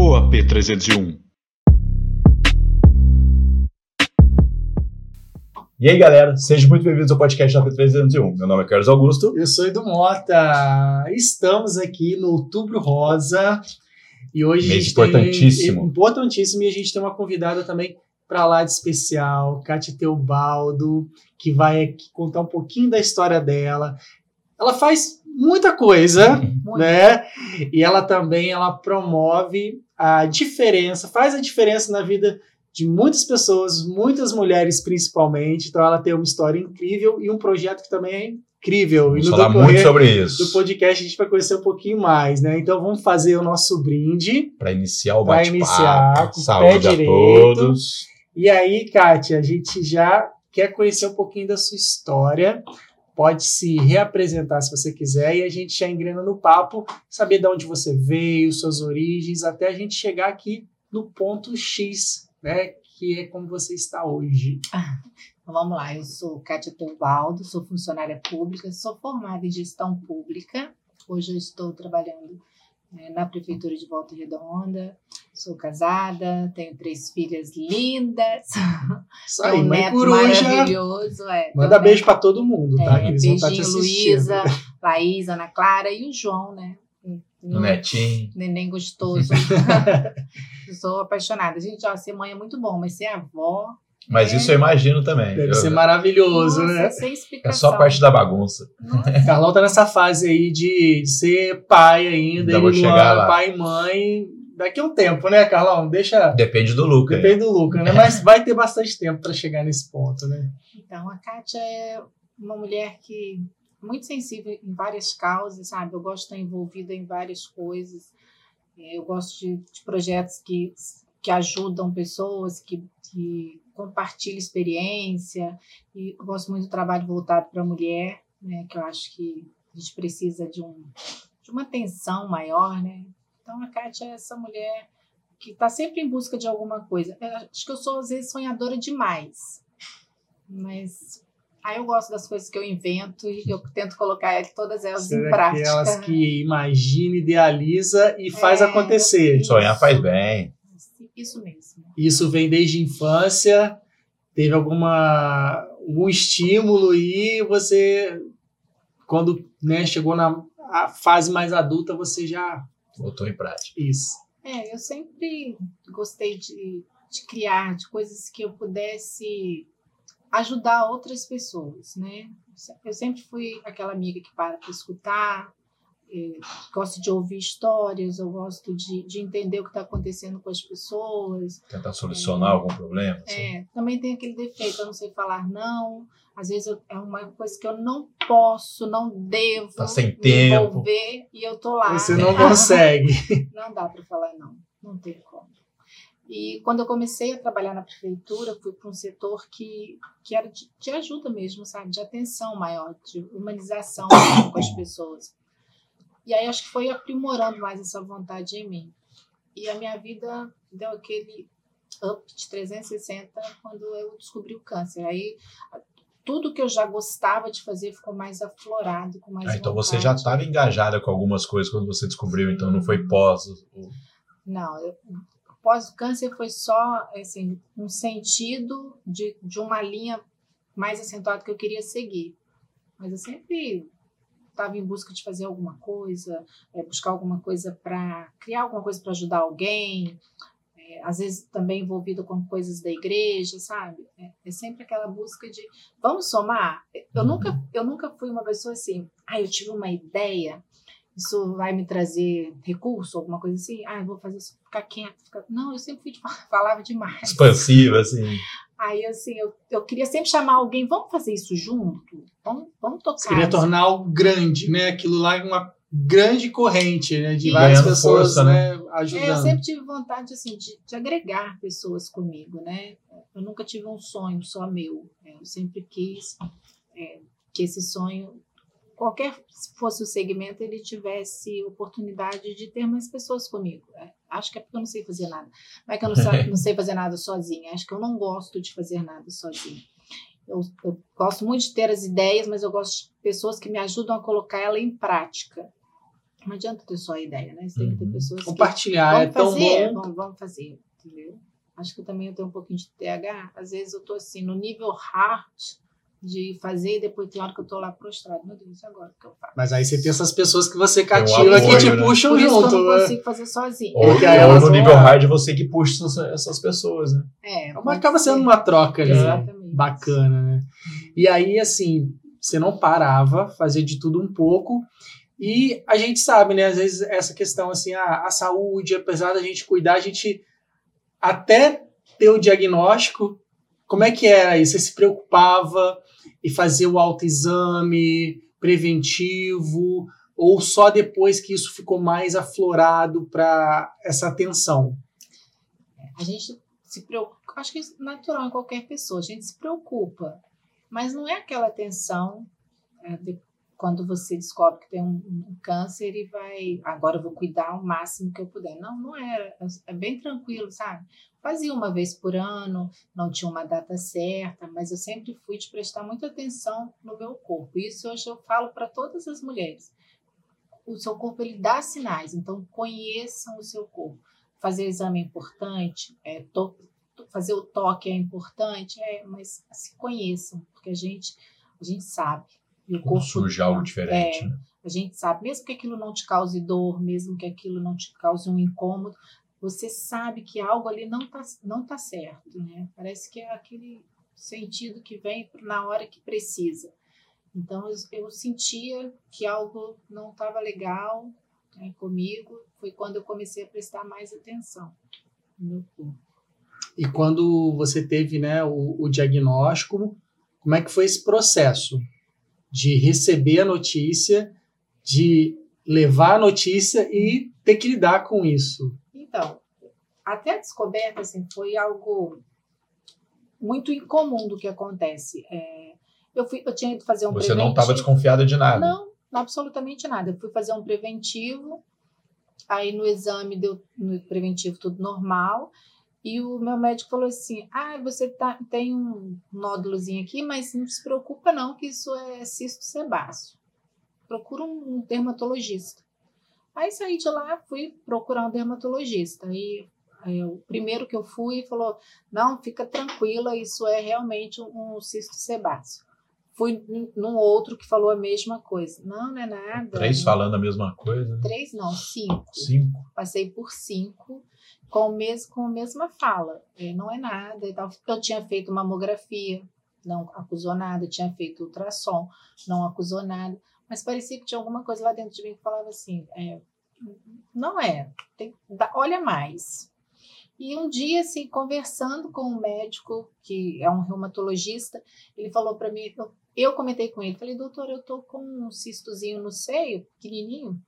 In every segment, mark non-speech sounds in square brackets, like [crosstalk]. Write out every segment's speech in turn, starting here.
OAP301. E aí, galera, sejam muito bem-vindos ao podcast da P301. Meu nome é Carlos Augusto. Eu sou Edu Mota. Estamos aqui no Outubro Rosa e hoje Mês a gente importantíssimo. tem importantíssimo e a gente tem uma convidada também para lá de especial, Kátia Teobaldo, que vai aqui contar um pouquinho da história dela. Ela faz muita coisa, [laughs] né? E ela também ela promove a diferença, faz a diferença na vida de muitas pessoas, muitas mulheres principalmente. Então ela tem uma história incrível e um projeto que também é incrível. Vamos e no falar muito sobre isso. do podcast a gente vai conhecer um pouquinho mais, né? Então vamos fazer o nosso brinde. Para iniciar o bate-papo. iniciar, com o Saúde pé a direito. todos. E aí, Kátia, a gente já quer conhecer um pouquinho da sua história. Pode se reapresentar se você quiser e a gente já engrena no papo, saber de onde você veio, suas origens, até a gente chegar aqui no ponto X, né? Que é como você está hoje. Então, vamos lá, eu sou Kátia Teobaldo, sou funcionária pública, sou formada em gestão pública. Hoje eu estou trabalhando eh, na Prefeitura de Volta Redonda, sou casada, tenho três filhas lindas, Isso tenho [laughs] aí, um mãe neto coruja. maravilhoso. É, Manda um beijo para todo mundo, tá? É, que eles vão estar te beijinho, assistindo. Luísa, Laís, Ana Clara e o João, né? No Um netinho. Neném gostoso. [laughs] [laughs] sou apaixonada. Gente, ó, ser mãe é muito bom, mas ser avó. Mas É. isso eu imagino também. Deve Eu- ser maravilhoso, nossa, né? sem é explicação. só parte da bagunça. Nossa, Carlão tá nessa fase aí de ser pai ainda, Ainda vou chegar é lá. pai e mãe daqui a um tempo, né, Carlão? Deixa. Depende do Luca. hein? Depende do Luca, né? Mas vai ter bastante tempo para chegar nesse ponto, né? Então, a Kátia é uma mulher que é muito sensível em várias causas, sabe? Eu gosto de estar envolvida em várias coisas. É, Eu gosto de, de projetos que, que ajudam pessoas, que, que compartilham experiência. E eu gosto muito do trabalho voltado para a mulher, né? Que eu acho que a gente precisa de, um, de uma atenção maior, né? Então, a Kátia é essa mulher que está sempre em busca de alguma coisa. Eu acho que eu sou, às vezes, sonhadora demais. Mas aí eu gosto das coisas que eu invento e eu tento colocar todas elas Você em é prática. aquelas que imagina, idealiza e faz É, acontecer. Sonhar faz bem. Isso mesmo. Isso vem desde a infância. Teve alguma algum estímulo e você, quando né, chegou na a fase mais adulta, você já Botou em prática. isso. É, eu sempre gostei de, de criar, de coisas que eu pudesse ajudar outras pessoas, né? Eu sempre fui aquela amiga que para para escutar, gosto de ouvir histórias, eu gosto de, de entender o que está acontecendo com as pessoas. Tentar solucionar algum problema. assim. É, também tem aquele defeito, eu não sei falar não. Às vezes eu- é uma coisa que eu não posso, não devo Tá sem me tempo. envolver e eu tô lá. Você não consegue. [laughs] Não dá para falar não, não tem como. E quando eu comecei a trabalhar na prefeitura, fui para um setor que, que era de, de ajuda mesmo, sabe? De atenção maior, de humanização com as pessoas. E aí acho que foi aprimorando mais essa vontade em mim. E a minha vida deu aquele up de 360 quando eu descobri o câncer. Aí tudo que eu já gostava de fazer ficou mais aflorado, com mais Ah, então você já estava engajada com algumas coisas quando você descobriu, então não foi pós. o- Não, eu, pós o câncer foi só assim, um sentido de, de uma linha mais acentuada que eu queria seguir. Mas eu sempre estava em busca de fazer alguma coisa, é, buscar alguma coisa para criar alguma coisa para ajudar alguém. é, às vezes também envolvido com coisas da igreja, sabe? É, é sempre aquela busca de vamos somar. Eu nunca, eu nunca fui uma pessoa assim, ah, eu tive uma ideia, isso vai me trazer recurso, alguma coisa assim. Ah, eu vou fazer isso, ficar quieto. Ficar... Não, eu sempre fui de, [laughs] falava demais. Expansiva, assim. Aí, assim, eu, eu queria sempre chamar alguém, vamos fazer isso junto? Vamos, vamos tocar. Você queria isso. tornar algo grande, né? Aquilo lá é uma grande corrente, né? De E várias pessoas, força, né? É, eu Ajudando. sempre tive vontade, assim, de, de agregar pessoas comigo, né? Eu nunca tive um sonho só meu. né? Eu sempre quis é, que esse sonho, qualquer fosse o segmento, ele tivesse oportunidade de ter mais pessoas comigo. É, Acho que é porque eu não sei fazer nada. Não é que eu não, sa- [laughs] não sei fazer nada sozinha. Acho que eu não gosto de fazer nada sozinha. Eu, eu gosto muito de ter as ideias, mas eu gosto de pessoas que me ajudam a colocar ela em prática. Não adianta ter só a ideia, né? Você tem que ter Uhum. pessoas que Compartilhar vamos é tão fazer, bom. Vamos, vamos fazer, entendeu? Acho que também eu tenho um pouquinho de TH. Às vezes eu tô assim, no nível hard de fazer e depois tem hora que eu tô lá prostrado. Meu Deus, agora o que eu faço? Mas aí você tem essas pessoas que você um cativa que apoio, te né? puxam Por isso junto. que eu não né? consigo fazer sozinho. Ou, ou elas no nível lá. hard você que puxa essas, pessoas, né? É, Mas acaba sendo ser. uma troca ali. Exatamente. Bacana, né? E aí, assim, você não parava, fazia de tudo um pouco. E a gente sabe, né? Às vezes essa questão, assim, a, a saúde, apesar da gente cuidar, a gente até ter o diagnóstico, como é que era isso? Você se preocupava e fazia o autoexame preventivo ou só depois que isso ficou mais aflorado para essa atenção? A gente se preocupa, acho que é natural em qualquer pessoa, a gente se preocupa, mas não é aquela atenção é, de- quando você descobre que tem um, um câncer e vai, agora eu vou cuidar o máximo que eu puder. Não, não era, é bem tranquilo, sabe? Fazia uma vez por ano, não tinha uma data certa, mas eu sempre fui de prestar muita atenção no meu corpo. Isso hoje eu falo para todas as mulheres. O seu corpo ele dá sinais, então conheçam o seu corpo fazer exame é importante, é, to- fazer o toque é importante, é, mas se conheçam, porque a gente, a gente sabe. E o Quando corpo surge algo diferente, é, né? a gente sabe, mesmo que aquilo não te cause dor, mesmo que aquilo não te cause um incômodo, você sabe que algo ali não tá, não tá certo, né? Parece que é aquele sentido que vem na hora que precisa. Então eu, eu sentia que algo não estava legal né, comigo. Foi quando eu comecei a prestar mais atenção no meu corpo. E quando você teve né, o, o diagnóstico, como é que foi esse processo de receber a notícia, de levar a notícia e ter que lidar com isso? Então, até a descoberta assim, foi algo muito incomum do que acontece. É, eu, fui, eu tinha ido fazer um Você preventivo. não estava desconfiada de nada. Não, absolutamente nada. Eu fui fazer um preventivo, aí no exame deu no preventivo tudo normal. E o meu médico falou assim: Ah, você tá, tem um nódulozinho aqui, mas não se preocupa, não, que isso é cisto sebáceo. Procura um, um dermatologista. Aí saí de lá, fui procurar um dermatologista. Aí, aí o primeiro que eu fui falou: Não, fica tranquila, isso é realmente um, um cisto sebáceo. Fui num- outro que falou a mesma coisa. Não, não é nada. Três falando a mesma coisa. né? Três não, cinco Cinco. passei por cinco com, o mes com a mesma fala. É, não é nada e tal. Eu tinha feito mamografia, não acusou nada. Tinha feito ultrassom, não acusou nada. Mas parecia que tinha alguma coisa lá dentro de mim que falava assim: é, não é, tem, olha mais. E um dia, assim, conversando com um médico, que é um reumatologista, ele falou para mim, eu, comentei com ele, falei, doutor, eu tô com um cistozinho no seio, pequenininho,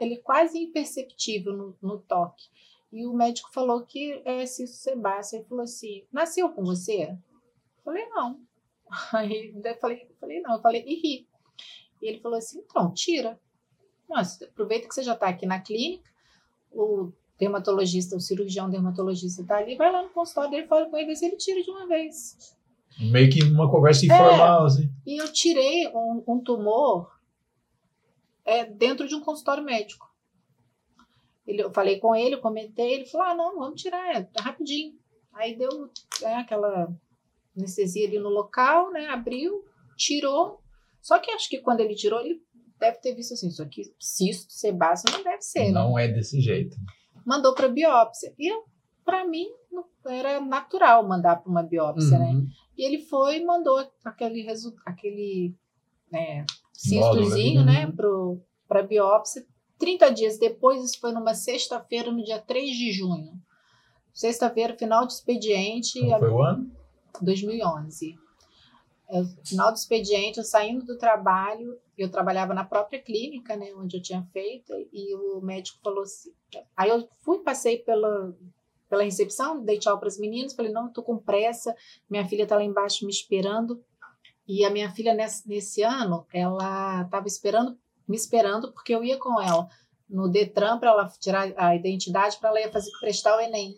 ele é quase imperceptível no, no toque. E o médico falou que é cisto sebáceo. Ele falou assim, nasceu com você? Eu falei, não. [laughs] Aí eu falei, falei, não. Eu falei, e ri. E ele falou assim, então, tira. Nossa, aproveita que você já está aqui na clínica, o dermatologista, o cirurgião dermatologista está ali, vai lá no consultório dele, fala com ele, vê se ele tira de uma vez. Meio que uma conversa informal, assim. E eu tirei um, um tumor é, dentro de um consultório médico. Ele, eu falei com ele, eu comentei, ele falou: ah, não, vamos tirar, é, rapidinho. Aí deu é, aquela anestesia ali no local, né? Abriu, tirou. Só que acho que quando ele tirou, ele deve ter visto assim: isso aqui, cisto, sebáceo, não deve ser, né? Não é desse jeito. Mandou para biópsia. E para mim era natural mandar para uma biópsia, né? Uhum. E ele foi e mandou aquele resultado, aquele é, Nódulo cistozinho, né, uhum. para biópsia. 30 dias depois, isso foi numa sexta-feira, no dia 3 de junho. Sexta-feira, final de expediente, foi o ano? 2011. É, final do expediente, eu saindo do trabalho, eu trabalhava na própria clínica, né, onde eu tinha feito, e o médico falou assim. Aí eu fui, passei pela, pela recepção, dei tchau para as meninas, falei: não, eu tô com pressa, minha filha tá lá embaixo me esperando. E a minha filha, nesse, nesse ano, ela estava esperando, me esperando, porque eu ia com ela no Detran para ela tirar a identidade, para ela ia fazer, prestar o Enem.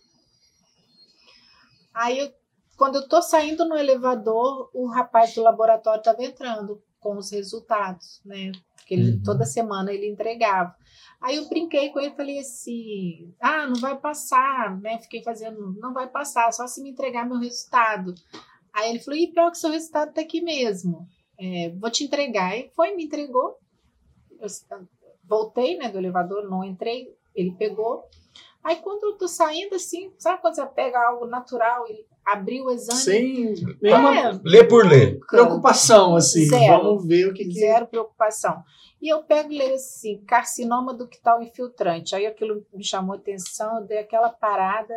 Aí eu quando eu tô saindo no elevador, o rapaz do laboratório estava entrando com os resultados, né? que ele, Uhum. toda semana ele entregava. Aí eu brinquei com ele, falei assim: ah, não vai passar, né? Fiquei fazendo, não vai passar, só se me entregar meu resultado. Aí ele falou: e pior que seu resultado tá aqui mesmo. É, vou te entregar. E foi, me entregou. Eu voltei, né, do elevador, não entrei, ele pegou. Aí quando eu tô saindo assim, sabe quando você pega algo natural e abriu o exame? Nenhuma É, Lê por ler. preocupação, assim. Zero. Vamos ver o que, que Zero preocupação. E eu pego e leio assim, carcinoma ductal infiltrante. Aí aquilo me chamou atenção, eu dei aquela parada.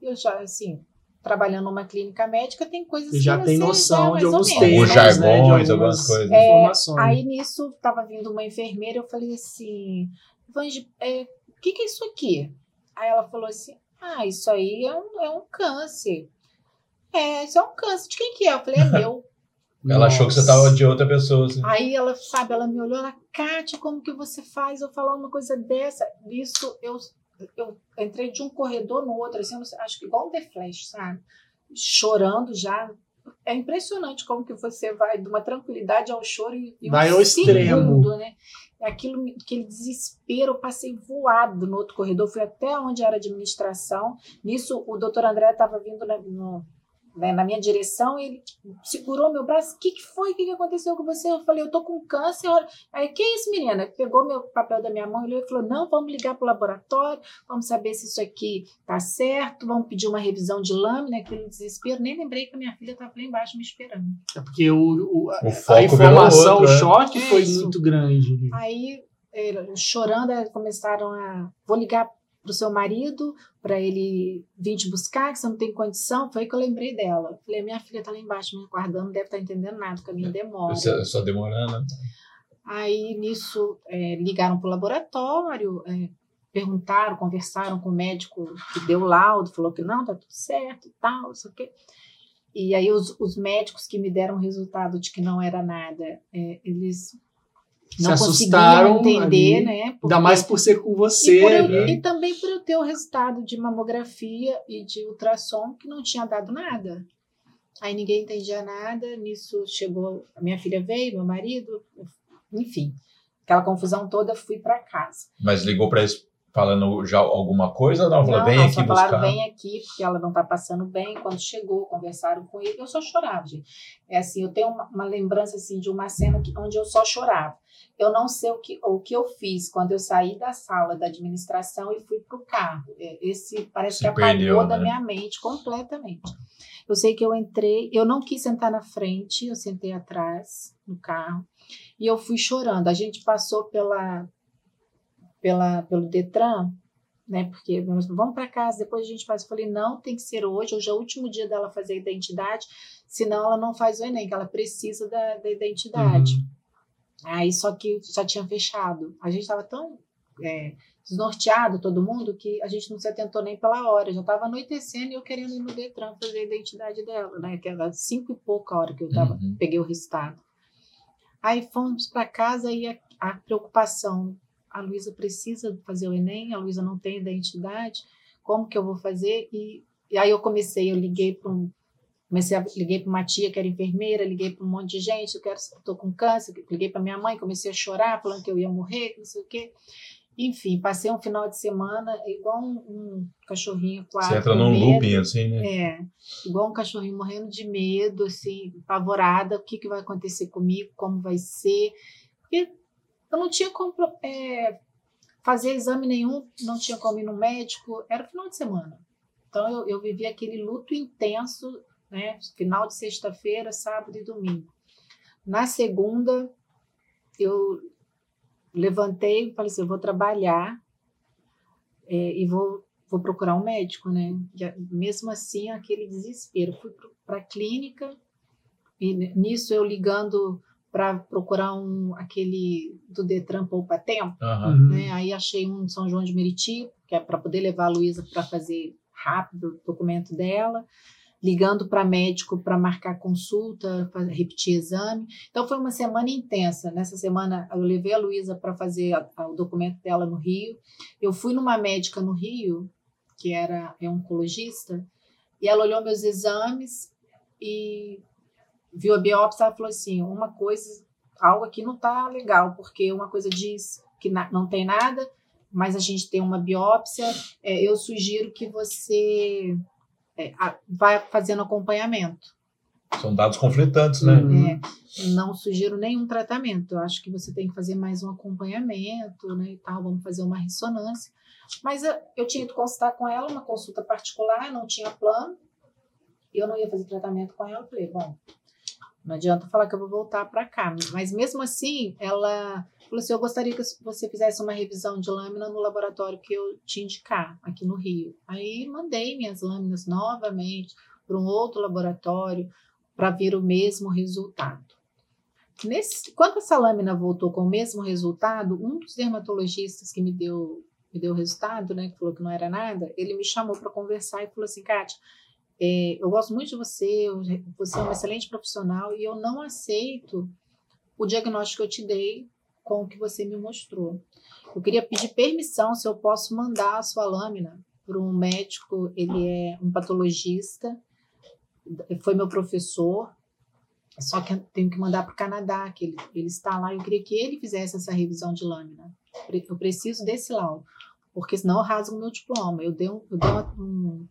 Eu já, assim, trabalhando numa clínica médica, tem coisas Você já que tem noção já mais de alguns termos, Alguns né, de jargões, algumas coisas. É, informações. Aí nisso estava vindo uma enfermeira, eu falei assim, Vange, é, o que, que é isso aqui? Aí ela falou assim, ah, isso aí é um, é um câncer. É, isso é um câncer. De quem que é? Eu falei, é meu. [laughs] Ela achou que você Nossa. tava de outra pessoa. Assim. Aí ela, sabe, ela me olhou, ela, Kátia, como que você faz eu falar uma coisa dessa? Isso, eu, eu entrei de um corredor no outro, assim, acho que igual um The Flash, sabe? Chorando já. É impressionante como que você vai de uma tranquilidade ao choro e, e um Vai ao extremo. segundo, né? Aquilo, me- aquele desespero, eu passei voado no outro corredor, fui até onde era administração. Nisso, o doutor André estava vindo na, no- né, na minha direção e ele segurou meu braço. O que, que foi? O que, que aconteceu com você? Eu falei, eu tô com câncer. Olha. Aí, que isso, menina? Pegou meu papel da minha mão olhou e falou: não, vamos ligar pro laboratório, vamos saber se isso aqui tá certo, vamos pedir uma revisão de lâmina, aquele desespero. Nem lembrei que a minha filha estava lá embaixo me esperando. É porque o, o- a, O a informação, outro, o né? choque É foi isso. muito grande. Aí, chorando, começaram a. Vou ligar pro seu marido para ele vir te buscar, que você não tem condição. Foi aí que eu lembrei dela. Falei, minha filha tá lá embaixo me aguardando, não deve estar entendendo nada, o caminho demora. Só, só demorando. né? Aí, nisso, eh, ligaram pro laboratório, eh, perguntaram, conversaram com o médico que deu o laudo, falou que não, tá tudo certo e tal, não sei o quê. E aí, os, os médicos que me deram o resultado de que não era nada, eh, eles Se não assustaram conseguiam entender, ali, né? Ainda porque- mais por ser com e, você por eu- ali. e também por eu ter o resultado de mamografia e de ultrassom que não tinha dado nada. Aí ninguém entendia nada, nisso chegou, a minha filha veio, meu marido, enfim, aquela confusão toda, fui para casa. Mas ligou eles falando já alguma coisa não? Falou, não, vem não, aqui só falaram, buscar. vem aqui, porque ela não tá passando bem. Quando chegou, conversaram com ele, eu só chorava, gente. É assim, eu tenho uma, uma lembrança assim de uma cena que, onde eu só chorava. Eu não sei o que, o que eu fiz quando eu saí da sala da administração e fui pro carro. É, Esse parece Se que apagou perdeu, da né? minha mente completamente. Eu sei que eu entrei, eu não quis sentar na frente, eu sentei atrás no carro e eu fui chorando. A gente passou pela, pela pelo Detran né? Porque vamos, vamos para casa, depois a gente faz. Eu falei, não, tem que ser hoje, hoje é o último dia dela fazer a identidade, senão ela não faz o Enem, que ela precisa da, da identidade. Uhum. Aí só que já tinha fechado. A gente estava tão é, desnorteado, todo mundo, que a gente não se atentou nem pela hora. Já estava anoitecendo e eu querendo ir no Detran fazer a identidade dela, né? Que era cinco e pouca hora que eu tava, Uhum. peguei o resultado. Aí fomos para casa e a, a preocupação. A Luísa precisa fazer o Enem, a Luísa não tem identidade, como que eu vou fazer? E, e aí eu comecei, eu liguei para um. Comecei a, liguei para uma tia que era enfermeira, liguei para um monte de gente, eu quero, estou com câncer, liguei para minha mãe, comecei a chorar, falando que eu ia morrer, não sei o quê. Enfim, passei um final de semana igual um, um cachorrinho quase. Você entra num looping assim, né? É, igual um cachorrinho morrendo de medo, assim, apavorada, o que, que vai acontecer comigo, como vai ser. E eu não tinha como é, fazer exame nenhum, não tinha como ir no médico, era final de semana. Então eu, eu vivi aquele luto intenso, né? Final de sexta-feira, sábado e domingo. Na segunda, eu levantei e falei assim: eu vou trabalhar é, e vou vou procurar um médico, né? Mesmo assim, aquele desespero. Fui para a clínica e nisso eu ligando para procurar um aquele do Detran Poupa Tempo. Uhum. né? Aí achei um em São João de Meriti, que é para poder levar a Luísa para fazer rápido o documento dela, ligando para médico para marcar consulta, fa- repetir exame. Então foi uma semana intensa. Nessa semana eu levei a Luísa para fazer a- a- o documento dela no Rio. Eu fui numa médica no Rio, que era é oncologista, e ela olhou meus exames e viu a biópsia e falou assim: uma coisa algo aqui não está legal, porque uma coisa diz que na, não tem nada, mas a gente tem uma biópsia. É, eu sugiro que você é, a, vá fazendo acompanhamento. São dados conflitantes, né? Uhum. É, não sugiro nenhum tratamento. Eu acho que você tem que fazer mais um acompanhamento, né? E tal, vamos fazer uma ressonância. Mas eu, eu tinha que consultar com ela, uma consulta particular, não tinha plano. Eu não ia fazer tratamento com ela. Falei, bom, não adianta falar que eu vou voltar para cá. Mas mesmo assim, ela falou assim: eu gostaria que você fizesse uma revisão de lâmina no laboratório que eu te indicar, aqui no Rio. Aí mandei minhas lâminas novamente para um outro laboratório para ver o mesmo resultado. Nesse, quando essa lâmina voltou com o mesmo resultado, um dos dermatologistas que me deu me deu o resultado, né, que falou que não era nada, ele me chamou para conversar e falou assim, Kátia, é, eu gosto muito de você, você é um excelente profissional e eu não aceito o diagnóstico que eu te dei com o que você me mostrou. Eu queria pedir permissão se eu posso mandar a sua lâmina para um médico, ele é um patologista, foi meu professor, só que eu tenho que mandar para o Canadá, que ele, ele está lá. Eu queria que ele fizesse essa revisão de lâmina. Eu preciso desse laudo, porque senão eu rasgo meu diploma. Eu dei um, eu dei uma, um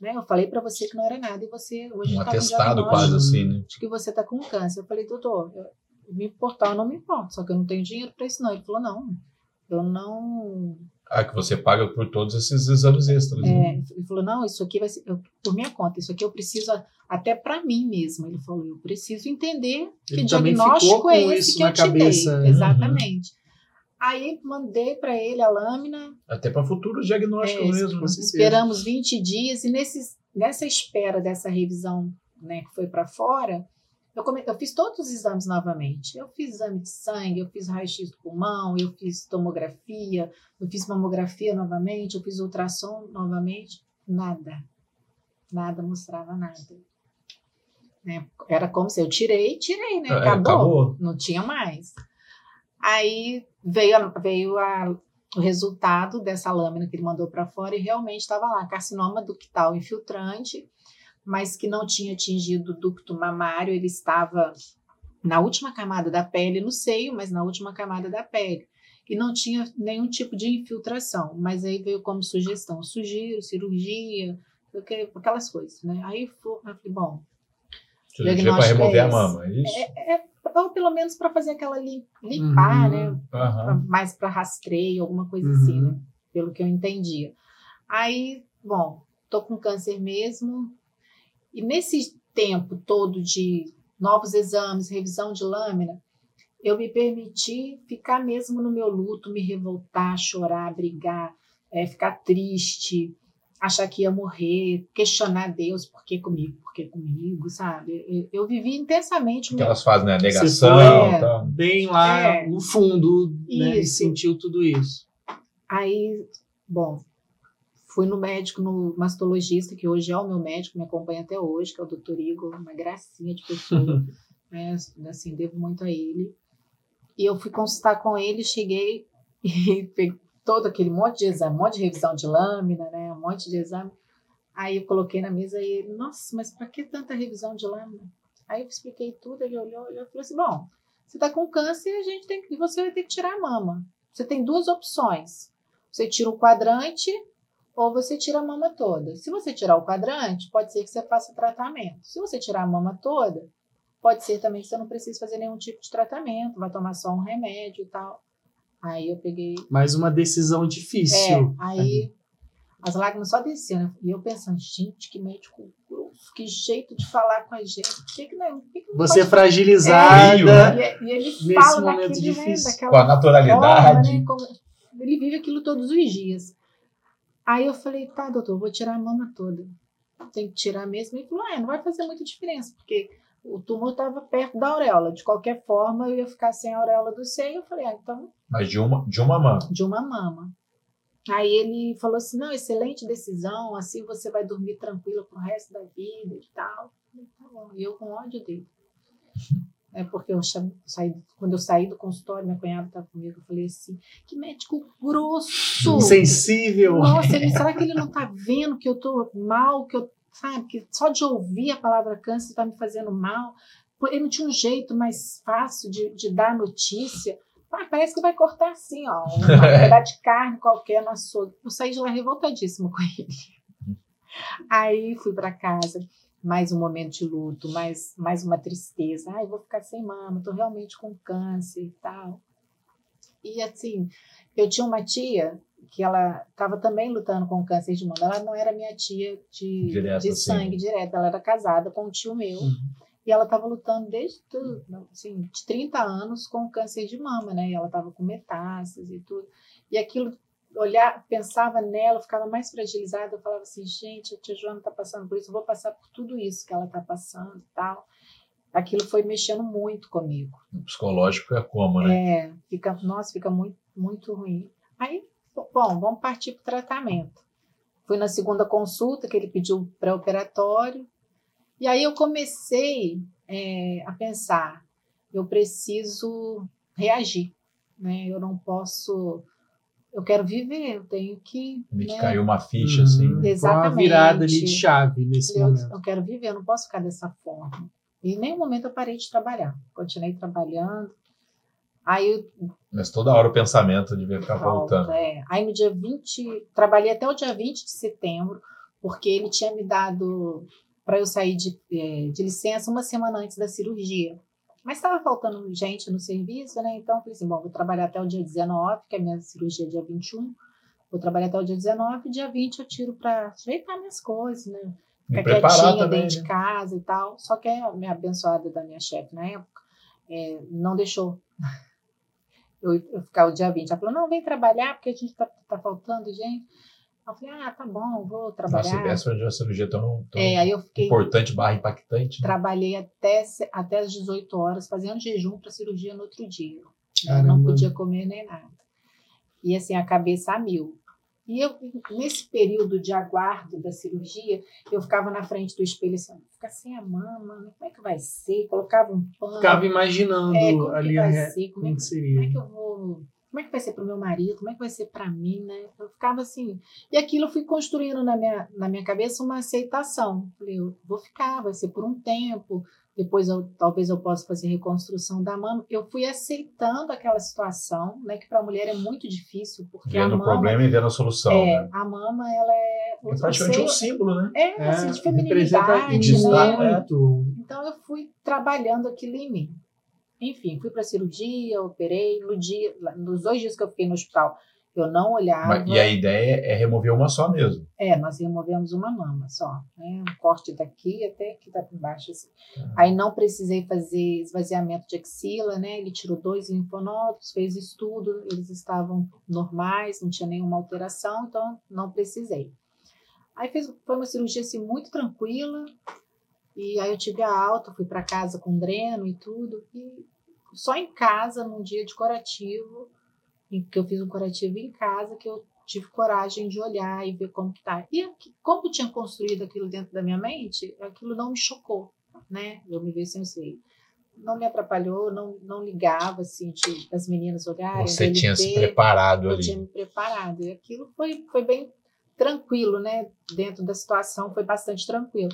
né? Eu falei para você que não era nada e você hoje Um está atestado com quase assim, né? de que você está com câncer. Eu falei, doutor, eu, me importar, eu não me importo, só que eu não tenho dinheiro para isso não. Ele falou, não, eu não Ah, que você paga por todos esses exames extras. né? É, ele falou, não, isso aqui vai ser eu- por minha conta, isso aqui eu preciso até para mim mesmo. Ele falou, eu preciso entender que Ele diagnóstico ficou é esse isso que na eu te cabeça, dei. né? Exatamente. Aí mandei para ele a lâmina, Até para futuros diagnósticos É, mesmo. certeza. esperamos 20 dias e nesses, nessa espera dessa revisão né, que foi para fora, eu, come- eu fiz todos os exames novamente. Eu fiz exame de sangue, eu fiz raio-x do pulmão, eu fiz tomografia, eu fiz mamografia novamente, eu fiz ultrassom novamente. Nada. Nada mostrava nada. Né? Era como se eu tirei, tirei, né? É, Acabou. acabou. Não tinha mais. Aí veio, veio a, o resultado dessa lâmina que ele mandou para fora e realmente estava lá, carcinoma ductal infiltrante, mas que não tinha atingido o ducto mamário, ele estava na última camada da pele, no seio, mas na última camada da pele. E não tinha nenhum tipo de infiltração, mas aí veio como sugestão, sugiro, cirurgia, aquelas coisas, né? Aí eu falei, bom, Cirurgia para diagnóstico remover é a mama, é isso? ou pelo menos para fazer aquela lim- limpar, Uhum. né? Aham. pra- mais para rastreio, alguma coisa Uhum. assim, né? Pelo que eu entendia. Aí, bom, tô com câncer mesmo. E nesse tempo todo de novos exames, revisão de lâmina, eu me permiti ficar mesmo no meu luto, me revoltar, chorar, brigar, eh, ficar triste, achar que ia morrer, questionar Deus, por que comigo, por que comigo, sabe? Eu, eu vivi intensamente o Que meu elas fazem, né? Negação e tal. Bem lá É. no fundo, né? E sentiu tudo isso. Aí, bom, fui no médico, no mastologista, que hoje é o meu médico, me acompanha até hoje, que é o doutor Igor, uma gracinha de pessoa, [laughs] né? Assim, devo muito a ele. E eu fui consultar com ele, cheguei [laughs] e peguei todo aquele monte de exame, um monte de revisão de lâmina, né? Um monte de exame. Aí eu coloquei na mesa e ele, nossa, mas para que tanta revisão de lâmina? Aí eu expliquei tudo, ele olhou, e falou assim: bom, você está com câncer, a gente tem que, você vai ter que tirar a mama. Você tem duas opções. Você tira o quadrante ou você tira a mama toda. Se você tirar o quadrante, pode ser que você faça tratamento. Se você tirar a mama toda, pode ser também que você não precise fazer nenhum tipo de tratamento, vai tomar só um remédio e tal. Aí eu peguei. Mais uma decisão É, difícil. aí as lágrimas só desciam, né? E eu pensando, gente, que médico grosso, que jeito de falar com a gente. Por que, que não, por que que não Você pode- fragilizada. Né? E, e ele Nesse fala momento naquele, difícil. né, Com a naturalidade. forma, né, como- ele vive aquilo todos os dias. Aí eu falei, tá, doutor, vou tirar a mama toda. Tem que tirar mesmo. Ele falou, é, não vai fazer muita diferença, porque o tumor estava perto da auréola. De qualquer forma, eu ia ficar sem a auréola do seio. Eu falei, ah, então, Mas de uma, de uma mama. de uma mama. Aí ele falou assim, não, excelente decisão, assim você vai dormir tranquila pro resto da vida e tal. Falei, Tá bom. E eu com ódio dele. [laughs] É porque eu saí, quando eu saí do consultório, minha cunhada estava comigo, eu falei assim, que médico grosso! Insensível. Nossa, ele, [laughs] será que ele não tá vendo que eu tô mal, que eu, sabe, que só de ouvir a palavra câncer tá me fazendo mal? ele não tinha um jeito mais fácil de, de dar notícia. Ah, parece que vai cortar assim, ó, um [laughs] pedaço de carne qualquer no açougue. Eu saí de lá revoltadíssima com ele. Aí fui para casa, mais um momento de luto, mais, mais uma tristeza. Ai, vou ficar sem mama, tô realmente com câncer e tal. E assim, eu tinha uma tia que ela estava também lutando com câncer de mama. Ela não era minha tia de, Direto, de assim. sangue direto, ela era casada com um tio meu. Uhum. E ela estava lutando desde assim, de 30 anos com câncer de mama, né? E ela estava com metástase e tudo. E aquilo, olhar, pensava nela, ficava mais fragilizada. Eu falava assim, gente, a tia Joana está passando por isso, eu vou passar por tudo isso que ela está passando e tal. Aquilo foi mexendo muito comigo. O psicológico é como, né? É, fica, nossa, fica muito, muito ruim. Aí, bom, vamos partir para o tratamento. Fui na segunda consulta, que ele pediu pré-operatório, e aí eu comecei é, a pensar, eu preciso reagir, né? Eu não posso, eu quero viver, eu tenho que, Meio que né? caiu uma ficha, Uhum. assim. Foi uma Exatamente. virada ali de chave nesse eu, momento. eu quero viver, eu não posso ficar dessa forma. E em nenhum momento eu parei de trabalhar, continuei trabalhando. Aí Mas toda hora o pensamento devia ficar Volta, voltando. é. Aí no dia 20, trabalhei até o dia 20 de setembro, porque ele tinha me dado para eu sair de, eh, de licença uma semana antes da cirurgia. Mas estava faltando gente no serviço, né? Então eu falei assim: bom, vou trabalhar até o dia 19, que é a minha cirurgia é dia 21. Vou trabalhar até o dia 19, dia 20 eu tiro para ajeitar minhas coisas, né? Ficar quietinha também, dentro né? de casa e tal. Só que a minha abençoada da minha chefe na época eh, não deixou eu, eu ficar o dia 20. Ela falou, não, vem trabalhar, porque a gente tá, tá faltando gente. Eu falei, ah, tá bom, vou Nossa, trabalhar. essa foi uma cirurgia tão, tão é, aí eu fiquei, importante barra impactante. né? trabalhei até, se- até as 18 horas, fazendo jejum para cirurgia no outro dia. Eu não podia comer nem nada. E assim, a cabeça a mil. E eu, nesse período de aguardo da cirurgia, eu ficava na frente do espelho assim, fica sem a mama, né? como é que vai ser? Colocava um pano. Ficava imaginando é, como ali que a re- ser? Como é como que que seria. como é que eu vou. Como é que vai ser para o meu marido? Como é que vai ser para mim, né? Eu ficava assim. E aquilo eu fui construindo na minha, na minha cabeça uma aceitação. Falei, eu vou ficar, vai ser por um tempo. Depois eu, talvez eu possa fazer reconstrução da mama. Eu fui aceitando aquela situação, né? Que para a mulher é muito difícil, porque a Vendo o mama. problema e vendo a solução. é, né? a mama, ela é. É praticamente um símbolo, né? É, É, assim, de representa feminilidade, diz né? muito. então eu fui trabalhando aquilo em mim. Enfim, fui para cirurgia, operei. No dia, nos dois dias que eu fiquei no hospital, eu não olhava. E a ideia é remover uma só mesmo. É, nós removemos uma mama só, né? Um corte daqui até aqui tá por baixo. Assim. Aí não precisei fazer esvaziamento de axila, né? Ele tirou dois linfonodos, fez estudo, eles estavam normais, não tinha nenhuma alteração, então não precisei. Aí fez, foi uma cirurgia assim muito tranquila. E aí eu tive a alta, fui para casa com dreno e tudo. E só em casa, num dia de curativo, em que eu fiz um curativo em casa, que eu tive coragem de olhar e ver como que tá. E como eu tinha construído aquilo dentro da minha mente, aquilo não me chocou, né? Eu me vi sem sei. Não me atrapalhou, não, não ligava, assim, de, das meninas olharem. Você tinha se preparado eu ali. tinha me preparado. E aquilo foi, foi bem tranquilo, né? Dentro da situação, foi bastante tranquilo.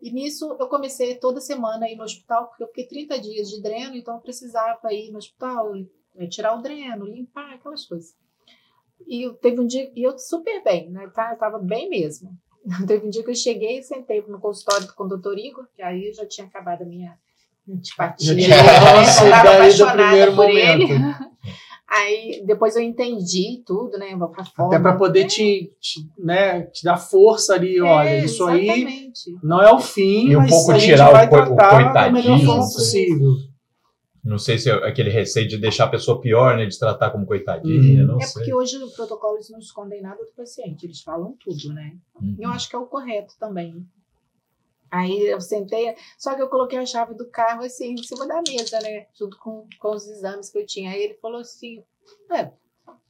E nisso eu comecei toda semana a ir no hospital, porque eu fiquei 30 dias de dreno, então eu precisava ir no hospital, eh, tirar o dreno, limpar, aquelas coisas. E eu, teve um dia, e eu super bem, né? Tá, eu tava bem mesmo. [laughs] Teve um dia que eu cheguei e sentei no consultório com o doutor Igor, que aí já tinha acabado a minha antipatia. Já né? tinha [laughs] Eu do apaixonada primeiro por ele. momento. [laughs] Aí depois eu entendi tudo, né? Vou pra forma. Até para poder te, te, né, te dar força ali, olha, É, isso aí exatamente. não é o fim, E um pouco a gente tirar o vai coi- o tratar da melhor forma possível. Não sei se é aquele receio de deixar a pessoa pior, né? De tratar como coitadinha, Uhum. não É sei. porque hoje o protocolo eles não escondem nada do paciente, eles falam tudo, né? Uhum. E eu acho que é o correto também. Aí eu sentei, só que eu coloquei a chave do carro assim em cima da mesa, né? Junto com, com os exames que eu tinha. Aí ele falou assim: é,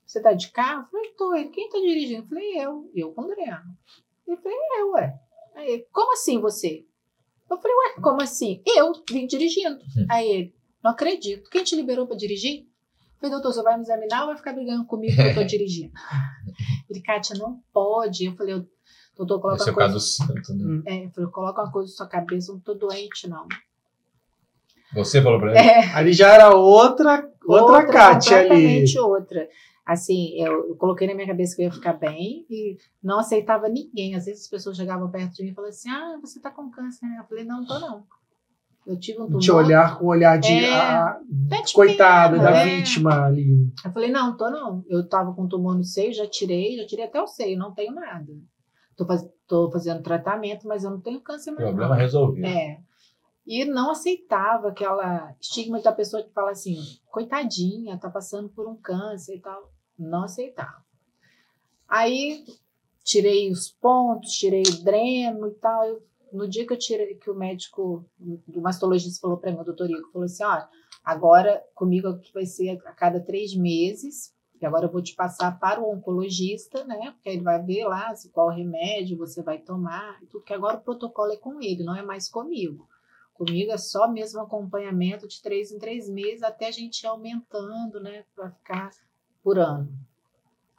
você tá de carro? Eu falei, tô. Ele, quem tá dirigindo? Eu falei, eu, eu com o Adriano. Ele falei, eu, ué. Aí ele, como assim você? Eu falei, ué, como assim? Eu vim dirigindo. Uhum. Aí ele, não acredito. Quem te liberou para dirigir? Eu falei, doutor, você vai me examinar ou vai ficar brigando comigo que eu tô [laughs] dirigindo? Ele, Kátia, não pode. Eu falei, doutor, coloca Esse é uma o caso coisa do cinto, né? é, eu falei, coloca uma coisa na sua cabeça, eu não tô doente, não. Você falou pra ele? É, Ali já era outra, outra, Kátia ali. completamente outra. Assim, eu, eu coloquei na minha cabeça que eu ia ficar bem e não aceitava ninguém. Às vezes as pessoas chegavam perto de mim e falavam assim: Ah, você tá com câncer, né? Eu falei: Não, tô não. Eu tive um tumor. Te olhar com o olhar de É, ah, Tá de coitada da é. vítima ali. Eu falei, não, tô não. Eu tava com tumor no seio, já tirei, já tirei até o seio, não tenho nada. Tô, faz- tô fazendo tratamento, mas eu não tenho câncer mais. Problema não. resolvido. É. E não aceitava aquela estigma da pessoa que fala assim, coitadinha, tá passando por um câncer e tal. Não aceitava. Aí tirei os pontos, tirei o dreno e tal. Eu- no dia que eu tirei, que o médico, o mastologista falou para mim, o doutor Igor, falou assim, olha, agora comigo aqui vai ser a cada três meses, e agora eu vou te passar para o oncologista, né? Porque ele vai ver lá se qual remédio você vai tomar, tudo, que agora o protocolo é com ele, não é mais comigo. Comigo é só mesmo acompanhamento de três em três meses, até a gente ir aumentando, né? Para ficar por ano.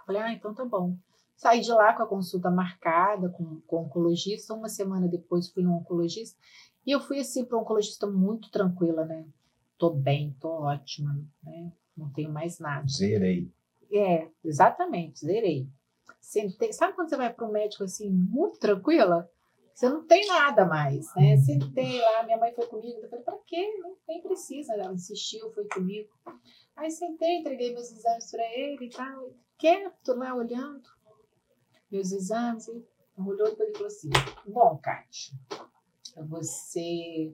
Falei, ah, então tá bom. Saí de lá com a consulta marcada com, com o oncologista. Uma semana depois fui no oncologista. E eu fui assim para o oncologista muito tranquila, né? Tô bem, tô ótima, né? Não tenho mais nada. Zerei. É, exatamente, zerei. Sentei, sabe quando você vai para um médico assim, muito tranquila? Você não tem nada mais, né? Sentei lá, minha mãe foi comigo, eu falei, pra quê? Não, nem precisa, ela insistiu, foi comigo. Aí sentei, entreguei meus exames para ele e tal, quieto lá olhando meus exames, olhou para ele e falou assim, bom, Kátia, você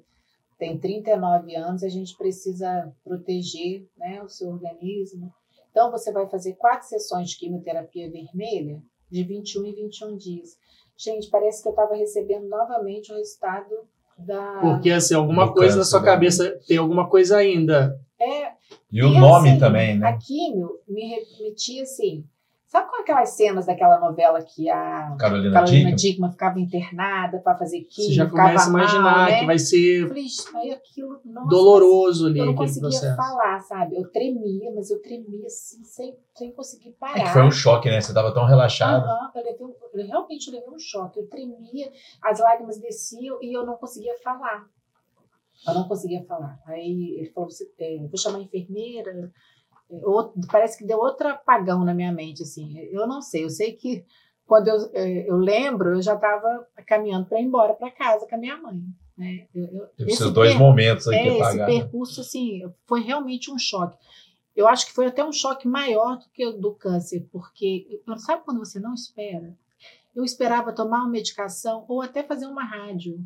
tem 39 anos, a gente precisa proteger né, o seu organismo. Então, você vai fazer quatro sessões de quimioterapia vermelha de 21 em 21 dias. Gente, parece que eu estava recebendo novamente o resultado da. Porque, assim, alguma Do coisa na câncer, sua né? cabeça tem alguma coisa ainda. É, E o E, nome assim, também, né? A químio me remetia assim. Sabe com aquelas cenas daquela novela que a Carolina Carolina Dickman. Dickman ficava internada para fazer químio? Você já ficava começa a imaginar mal, né? que vai ser falei, aquilo, nossa, doloroso ali Eu não conseguia processo. falar, sabe? Eu tremia, mas eu tremia assim, sem, sem conseguir parar. É que foi um choque, né? Você tava tão relaxado. Aham, eu, levei um- eu realmente levei um choque. Eu tremia, as lágrimas desciam e eu não conseguia falar. Eu não conseguia falar. Aí ele falou: "Você, é, vou chamar a enfermeira. Outro- parece que deu outro apagão na minha mente. assim. Eu não sei. Eu sei que quando eu, é, eu lembro, eu já estava caminhando para ir embora para casa com a minha mãe. Né? Eu- eu- Teve esse esses dois per- momentos aí é, que esse percurso, assim, foi realmente um choque. Eu acho que foi até um choque maior do que o do câncer, porque sabe quando você não espera? Eu esperava tomar uma medicação ou até fazer uma rádio,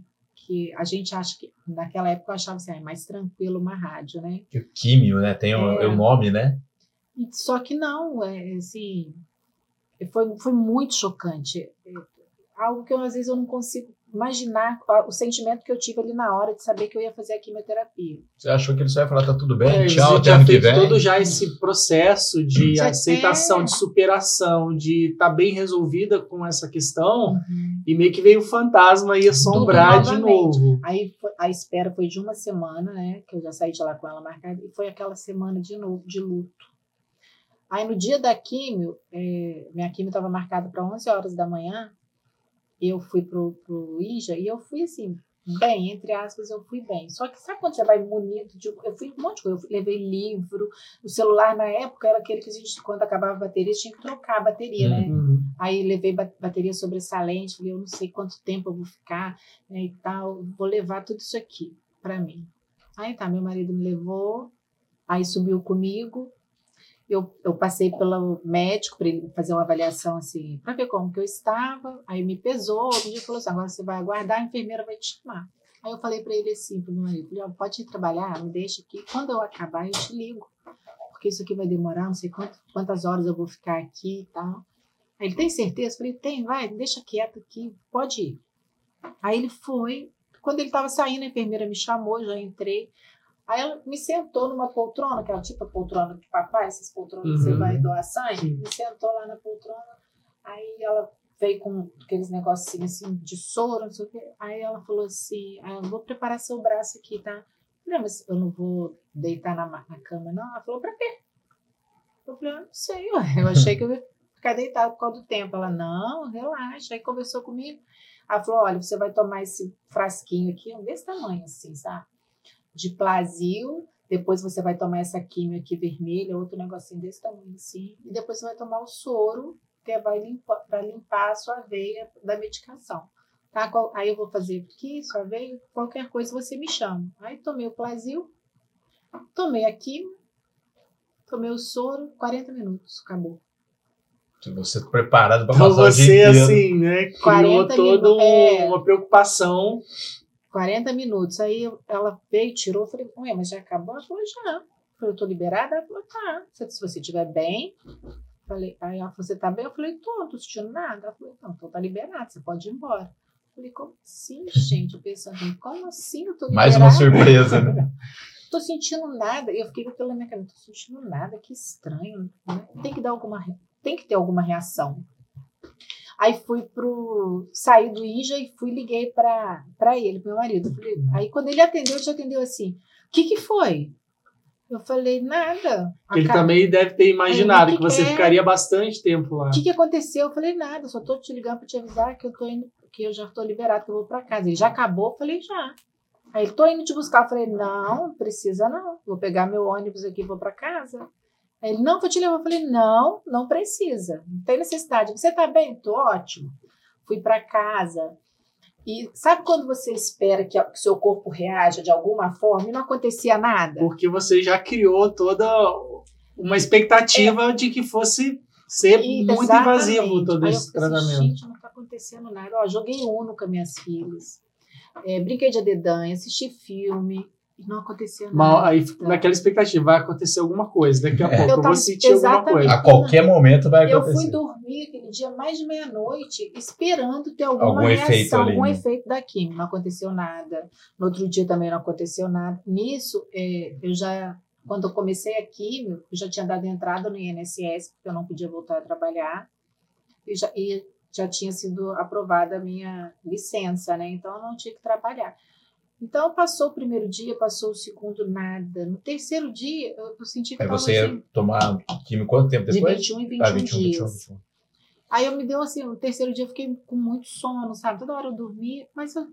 que a gente acha que, naquela época eu achava assim, ah, é mais tranquilo uma rádio, né? Que o químio, né? Tem o, É. o nome, né? Só que não, é, assim, foi, foi muito chocante. É, Algo que eu, às vezes eu não consigo imaginar o sentimento que eu tive ali na hora de saber que eu ia fazer a quimioterapia. Você achou que ele só ia falar, tá tudo bem, É, tchau, você até tinha ano que feito vem. todo já esse processo de Já- aceitação, é. de superação, de estar bem resolvida com essa questão, e meio que veio o fantasma e assombrar de novo. Aí foi- a espera foi de uma semana, né? Que eu já saí de lá com ela marcada, e foi aquela semana de novo de luto. Aí no dia da químio, eh, minha químio estava marcada para 11 horas da manhã, eu fui pro, pro INJA e eu fui assim, bem, entre aspas, eu fui bem. Só que sabe quando você vai munido de. Eu fui um monte de coisa, eu fui- levei livro, o celular na época era aquele que a gente, quando acabava a bateria, tinha que trocar a bateria, né? Uhum. Aí levei ba- bateria sobressalente, falei, eu não sei quanto tempo eu vou ficar né, e tal, vou levar tudo isso aqui para mim. Aí tá, meu marido me levou, aí subiu comigo, eu, eu passei pelo médico para ele fazer uma avaliação assim, para ver como que eu estava, aí me pesou, um dia falou assim, agora você vai aguardar, a enfermeira vai te chamar. Aí eu falei para ele assim, pro meu marido, falei, pode ir trabalhar, me deixa aqui, quando eu acabar eu te ligo, porque isso aqui vai demorar, não sei quanto, quantas horas eu vou ficar aqui e tal. Aí ele tem certeza? Eu falei, tem, vai, deixa quieto aqui, pode ir. Aí ele foi. Quando ele estava saindo, a enfermeira me chamou, já entrei. Aí ela me sentou numa poltrona, aquela tipo poltrona de papai, essas poltronas que você Uhum. vai doar sangue. Me sentou lá na poltrona. Aí ela veio com aqueles negocinhos assim de soro, não sei o quê. Aí ela falou assim: ah, eu vou preparar seu braço aqui, tá? Eu falei, "Ah, mas eu não vou deitar na, na cama, não? Ela falou, pra quê? Eu falei, eu não sei, ué. eu [laughs] achei que eu ia ficar deitado por causa do tempo. Ela, não, relaxa. Aí conversou comigo. Ela falou, olha, você vai tomar esse frasquinho aqui, um desse tamanho, assim, sabe? De plasio, depois você vai tomar essa química aqui vermelha, outro negocinho desse tamanho assim, e depois você vai tomar o soro, que é vai limpar, para limpar a sua veia da medicação. Tá? Aí eu vou fazer aqui, sua veia, qualquer coisa você me chama. Aí tomei o plasio, tomei a química, tomei o soro, 40 minutos, acabou. Você tá preparado para então passar o dia você, assim, né, criou toda é. uma preocupação. 40 minutos. Aí ela veio, tirou, falei, ué, mas já acabou? Ela falou, já. Eu falei, eu tô liberada? Ela falou, tá. Se você estiver bem. Falei, aí ela falou, você tá bem? Eu falei, tô, não tô sentindo nada. Ela falou, não, então tá liberada, você pode ir embora. Eu falei, como assim, gente? Eu pensando, como assim eu tô liberada? Mais uma surpresa, né? [laughs] tô sentindo nada. Eu fiquei com aquilo na minha cabeça, tô sentindo nada, que estranho. Né? Tem que dar alguma, tem que ter alguma reação. Aí fui pro. saí do IJA e fui liguei para ele, pro meu marido. Falei, aí quando ele atendeu, ele já atendeu assim: o que, que foi? Eu falei, nada. Ele também deve ter imaginado que, que, você é? ficaria bastante tempo lá. O que, que aconteceu? Eu falei, nada, só tô te ligando para te avisar que eu tô indo, que eu já tô liberado, que eu vou para casa. Ele já acabou, eu falei, já. Aí ele, tô indo te buscar. Eu falei, não, precisa não. Vou pegar meu ônibus aqui e vou para casa. Aí ele, não, vou te levar. Eu falei, não, não precisa. Não tem necessidade. Você tá bem? Tô ótimo. Fui para casa. E sabe quando você espera que o seu corpo reaja de alguma forma e não acontecia nada? Porque você já criou toda uma expectativa é. de que fosse ser e, muito exatamente. invasivo todo Aí esse tratamento. Gente, não tá acontecendo nada. Ó, joguei Uno com minhas filhas é, brinquei de adedanha, assisti filme, e não acontecia nada. Mal, aí, naquela expectativa, vai acontecer alguma coisa. Daqui a é. pouco eu, eu vou sentir alguma coisa. A qualquer momento vai acontecer. Eu fui dormir aquele dia mais de meia-noite, esperando ter alguma algum reação, efeito ali, algum né? efeito da química. Não aconteceu nada. No outro dia também não aconteceu nada. Nisso, é, eu já, quando eu comecei a química, eu já tinha dado entrada no INSS, porque eu não podia voltar a trabalhar. E, já, e já tinha sido aprovada a minha licença, né? Então eu não tinha que trabalhar. Então passou o primeiro dia, passou o segundo, nada. No terceiro dia, eu, senti que. Aí você ia assim, tomar químico quanto tempo depois? De 21 em 21, ah, 21 dias. 21, 21. Aí eu me deu assim, no terceiro dia eu fiquei com muito sono, sabe? Toda hora eu dormia, mas eu,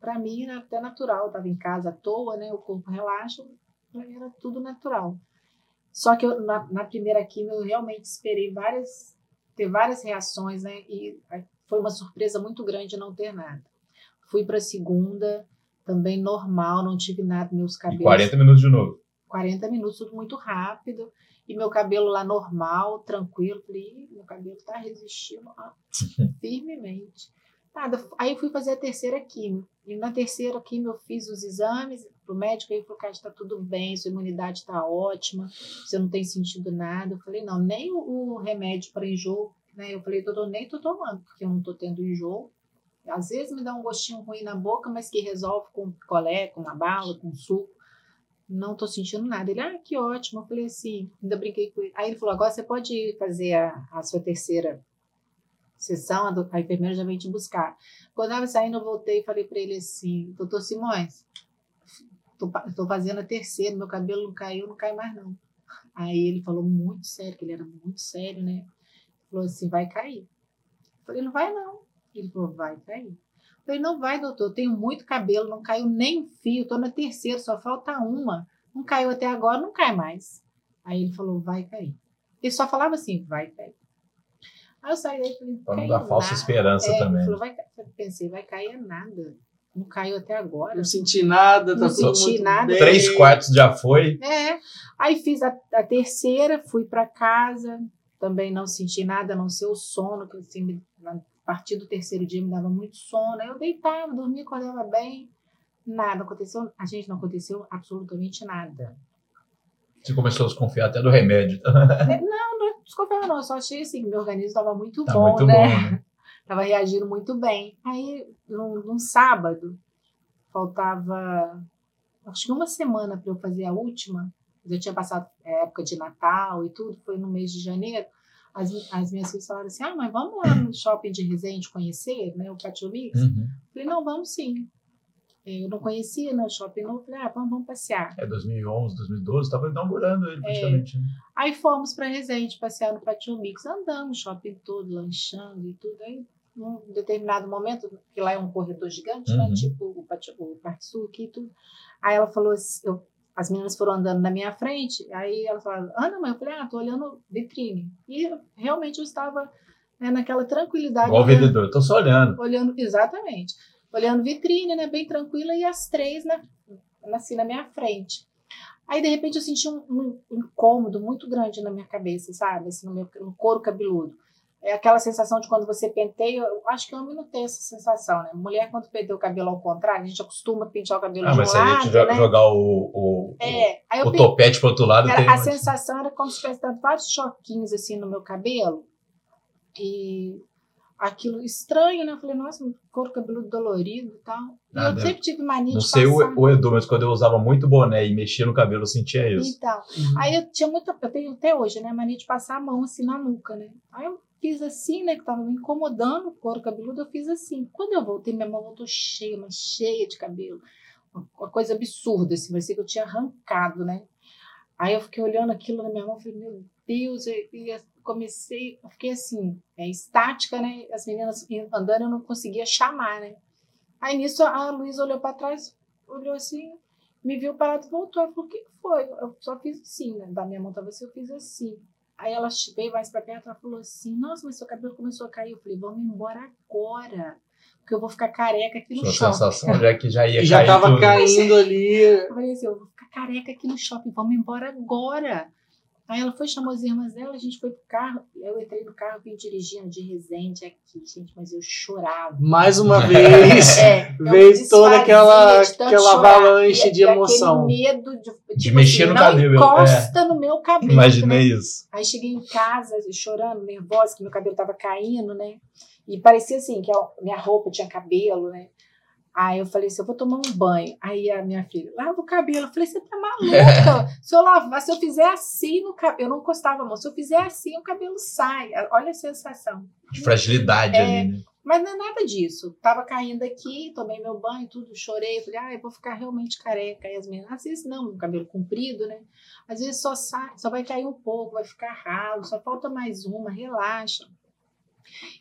pra mim era até natural. Eu tava em casa à toa, né? O corpo relaxa, pra mim era tudo natural. Só que eu, na, na primeira química eu realmente esperei várias ter várias reações, né? E foi uma surpresa muito grande não ter nada. Fui para a segunda, também normal, não tive nada, meus cabelos. E 40 minutos de novo. 40 minutos, tudo muito rápido. E meu cabelo lá normal, tranquilo. Falei, meu cabelo está resistindo [laughs] firmemente. Nada. Aí fui fazer a terceira quimio. E na terceira quimio eu fiz os exames pro médico, ele falou, cara, está tudo bem, sua imunidade está ótima, você não tem sentido nada. Eu falei, não, nem o, o remédio para enjoo, né? Eu falei, doutor, nem tô tomando, porque eu não tô tendo enjoo. Às vezes me dá um gostinho ruim na boca, mas que resolve com picolé, com uma bala, com suco. Não tô sentindo nada. Ele, ah, que ótimo. Eu falei assim, ainda brinquei com ele. Aí ele falou, agora você pode fazer a, a sua terceira sessão, a, a enfermeira já vem te buscar. Quando eu estava saindo, eu voltei e falei para ele assim, doutor Simões, tô, fazendo a terceira, meu cabelo não caiu, não cai mais não. Aí ele falou muito sério, que ele era muito sério, né? Falou assim, vai cair. Eu falei, não vai não. Ele falou, vai cair. Eu falei, não vai, doutor, eu tenho muito cabelo, não caiu nem um fio, tô na terceira, só falta uma. Não caiu até agora, não cai mais. Aí ele falou, vai cair. Ele só falava assim, vai cair. Aí eu saí daí e falei, Para não dar falsa esperança é, também. Ele falou, vai, pensei, vai cair nada. Não caiu até agora. Não senti nada, tá não tudo senti muito nada. Bem. Três quartos já foi. É. Aí fiz a, a terceira, fui para casa, também não senti nada, a não ser o sono, que assim, a partir do terceiro dia me dava muito sono. Aí eu deitava, dormia, acordava bem. Nada aconteceu. A gente não aconteceu absolutamente nada. Você começou a desconfiar até do remédio. É, [laughs] não, não desconfiava não. Eu só achei assim, meu organismo estava muito tá bom, muito né? Bom, né? [laughs] Tava reagindo muito bem. Aí, num, num sábado, faltava acho que uma semana para eu fazer a última. Eu tinha passado a época de Natal e tudo, foi no mês de janeiro. As, as minhas filhas falaram assim: ah, mas vamos lá no shopping de Resende conhecer, né? O Patio Mix? Uhum. Falei: não, vamos sim. Eu não conhecia né, shopping novo, falei: ah, vamos, vamos passear. É 2011, 2012, estava inaugurando ele é. praticamente. É. Aí fomos para Resende passear no Patio Mix, andamos o shopping todo, lanchando e tudo. Aí num determinado momento, que lá é um corredor gigante, né? Uhum. Tipo o, Pati- o Parque Sul aqui e tudo. Aí ela falou assim, eu- as meninas foram andando na minha frente, aí ela falou, Ana, mãe, eu falei, ah, tô olhando vitrine. E realmente eu estava né, naquela tranquilidade. Igual olhando- vendedor, tô só olhando. olhando exatamente olhando vitrine né bem tranquila e as três na, assim na minha frente aí de repente eu senti um, um incômodo muito grande na minha cabeça sabe assim, no meu no couro cabeludo é aquela sensação de quando você penteia eu acho que homem não tem essa sensação né mulher quando penteia o cabelo ao contrário a gente acostuma pentear o cabelo Ah, de um mas se a gente lado né jogar o, o, é o, topete pro outro lado, era- tem a sensação era como se tivesse dado vários choquinhos assim no meu cabelo. E aquilo estranho, né? Eu falei, nossa, couro cabeludo dolorido e tal. E eu sempre tive mania Não de sei passar. o, o Edu, mas quando eu usava muito boné e mexia no cabelo, eu sentia isso. Então, Uhum. aí eu tinha muita, eu tenho até hoje, né, mania de passar a mão assim na nuca, né? Aí eu fiz assim, né, que tava me incomodando o couro cabeludo, eu fiz assim. Quando eu voltei, minha mão voltou cheia, mas cheia de cabelo. Uma coisa absurda, assim, parecia que eu tinha arrancado, né? Aí eu fiquei olhando aquilo na minha mão, falei, meu Deus, e eu comecei, eu fiquei assim, é, estática, né? As meninas andando, eu não conseguia chamar, né? Aí nisso a Luísa olhou para trás, olhou assim, me viu parado voltou. Ela falou: O que foi? Eu só fiz assim, né? Da minha mão tava assim, eu fiz assim. Aí ela veio mais pra perto ela falou assim: Nossa, mas seu cabelo começou a cair. Eu falei: Vamos embora agora, porque eu vou ficar careca aqui no Sua shopping. sensação já que já ia [laughs] já cair tava tudo. caindo ali. Eu falei assim: Eu vou ficar careca aqui no shopping, vamos embora agora. Aí ela foi, chamou as irmãs dela, a gente foi pro carro. Eu entrei no carro, vim dirigindo de Resende aqui, gente, mas eu chorava. Mais uma [laughs] vez. É, Veio toda aquela- aquela avalanche E- de e emoção. medo de, tipo De mexer no não cabelo, é. encosta no meu cabelo. né? Imaginei isso. Aí cheguei em casa chorando, nervosa, que meu cabelo tava caindo, né? E parecia assim, que a minha roupa tinha cabelo, né? Aí eu falei assim, eu vou tomar um banho. Aí a minha filha, lava o cabelo. Eu falei, você tá maluca? [laughs] se eu lavar, se eu fizer assim no cabelo, eu não encostava a mão, se eu fizer assim, o cabelo sai. Olha a sensação. De fragilidade É. ali, né? Mas não é nada disso. Tava caindo aqui, tomei meu banho, tudo, chorei. Falei, ah, eu vou ficar realmente careca. Aí as meninas, às vezes não, cabelo comprido, né? Às vezes só sai, só vai cair um pouco, vai ficar ralo, só falta mais uma, relaxa.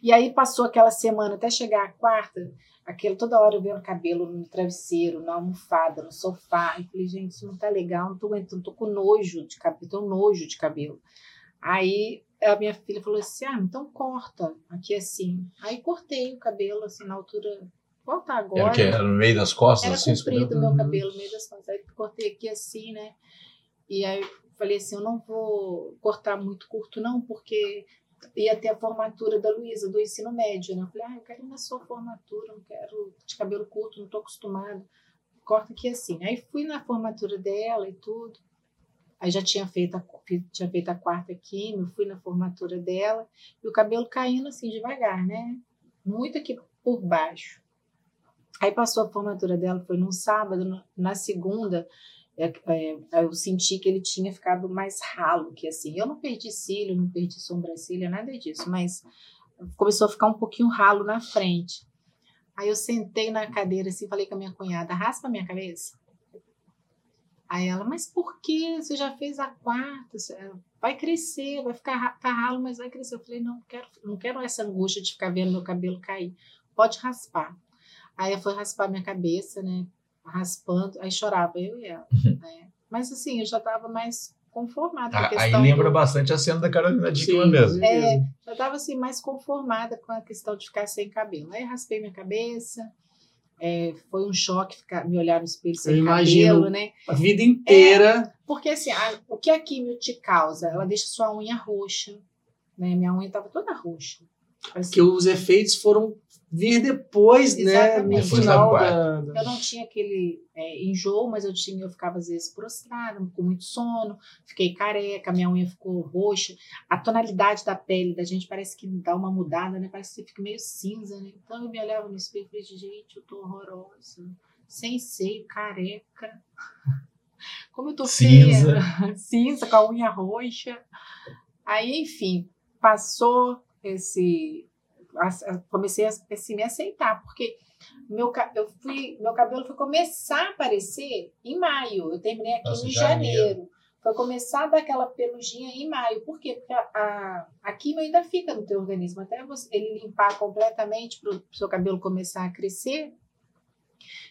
E aí passou aquela semana até chegar a quarta, aquele toda hora eu vendo cabelo no travesseiro, na almofada, no sofá. E falei, gente, isso não tá legal, não tô aguentando, tô com nojo de cabelo, tô nojo de cabelo. Aí a minha filha falou assim: ah, então corta aqui assim. Aí cortei o cabelo assim na altura. Qual tá Era agora? o quê? Era no meio das costas, Era assim? comprido o meu Uhum. cabelo, no meio das costas. Aí cortei aqui assim, né? E aí falei assim: eu não vou cortar muito curto, não, porque ia ter a formatura da Luísa, do ensino médio, né? Eu falei: ah, eu quero ir na sua formatura, não quero de cabelo curto, não tô acostumada. Corta aqui assim. Aí fui na formatura dela e tudo. Aí já tinha feito a, tinha feito a quarta químio, fui na formatura dela, e o cabelo caindo assim devagar, né? Muito aqui por baixo. Aí passou a formatura dela, foi num sábado, na segunda, é, é, eu senti que ele tinha ficado mais ralo que assim. Eu não perdi cílio, não perdi sobrancelha, nada disso, mas começou a ficar um pouquinho ralo na frente. Aí eu sentei na cadeira assim, falei com a minha cunhada, raspa minha cabeça. Aí ela, mas por que você já fez a quarta? Vai crescer, vai ficar tá ralo, mas vai crescer. Eu falei, não, não quero, não quero essa angústia de ficar vendo meu cabelo cair. Pode raspar. Aí foi raspar minha cabeça, né? Raspando, aí chorava eu e ela. né? Mas assim, eu já estava mais conformada com a Ah, Aí questão lembra do- bastante a cena da Carolina Dickman mesmo. É, já estava assim mais conformada com a questão de ficar sem cabelo. Aí raspei minha cabeça. é, foi um choque ficar, me olhar no espelho sem imagino. cabelo, né? A vida inteira. Porque assim, a- o que a químio te causa? Ela deixa sua unha roxa. Né? Minha unha estava toda roxa. Parecia- que os efeitos foram vir depois, né? No Exatamente. Depois final da da, da- Eu não tinha aquele é, enjoo, mas eu tinha, eu ficava às vezes prostrada, com muito sono, fiquei careca, minha unha ficou roxa. A tonalidade da pele da gente parece que dá uma mudada, né? Parece que você fica meio cinza, né? Então eu me olhava no espelho e falei, gente, eu tô horrorosa, sem seio, careca. [laughs] Como eu tô Cinza. feia, [laughs] cinza, com a unha roxa. Aí, enfim, passou esse. Comecei a assim, me aceitar, porque meu, eu fui, meu cabelo foi começar a aparecer em maio. Eu terminei aqui Nossa, em janeiro. janeiro. foi começar a dar aquela peluginha em maio. Por quê? Porque a, a, a ainda fica no teu organismo. Até você, ele limpar completamente para o seu cabelo começar a crescer.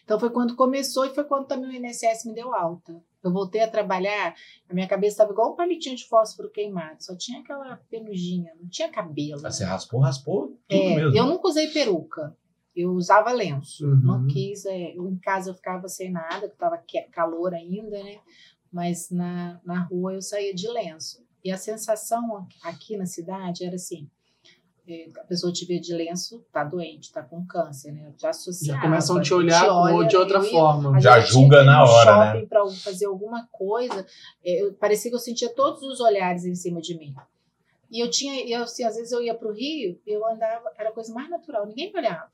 Então foi quando começou e foi quando também o INSS me deu alta. Eu voltei a trabalhar, a minha cabeça estava igual um palitinho de fósforo queimado, só tinha aquela peluginha, não tinha cabelo. Você raspou, raspou tudo É, mesmo. eu nunca usei peruca. Eu usava lenço. Uhum. Não quis. é, eu, em casa eu ficava sem nada, que estava calor ainda, né? Mas na, na rua eu saía de lenço. E a sensação aqui na cidade era assim: a pessoa te vê de lenço, tá doente, tá com câncer, né? Já. Já começam a te olhar olha, de outra forma. Já julga na hora, né? shopping Para fazer alguma coisa, é, eu, parecia que eu sentia todos os olhares em cima de mim. E eu tinha, eu, assim, às vezes eu ia para o Rio, eu andava, era a coisa mais natural, ninguém me olhava.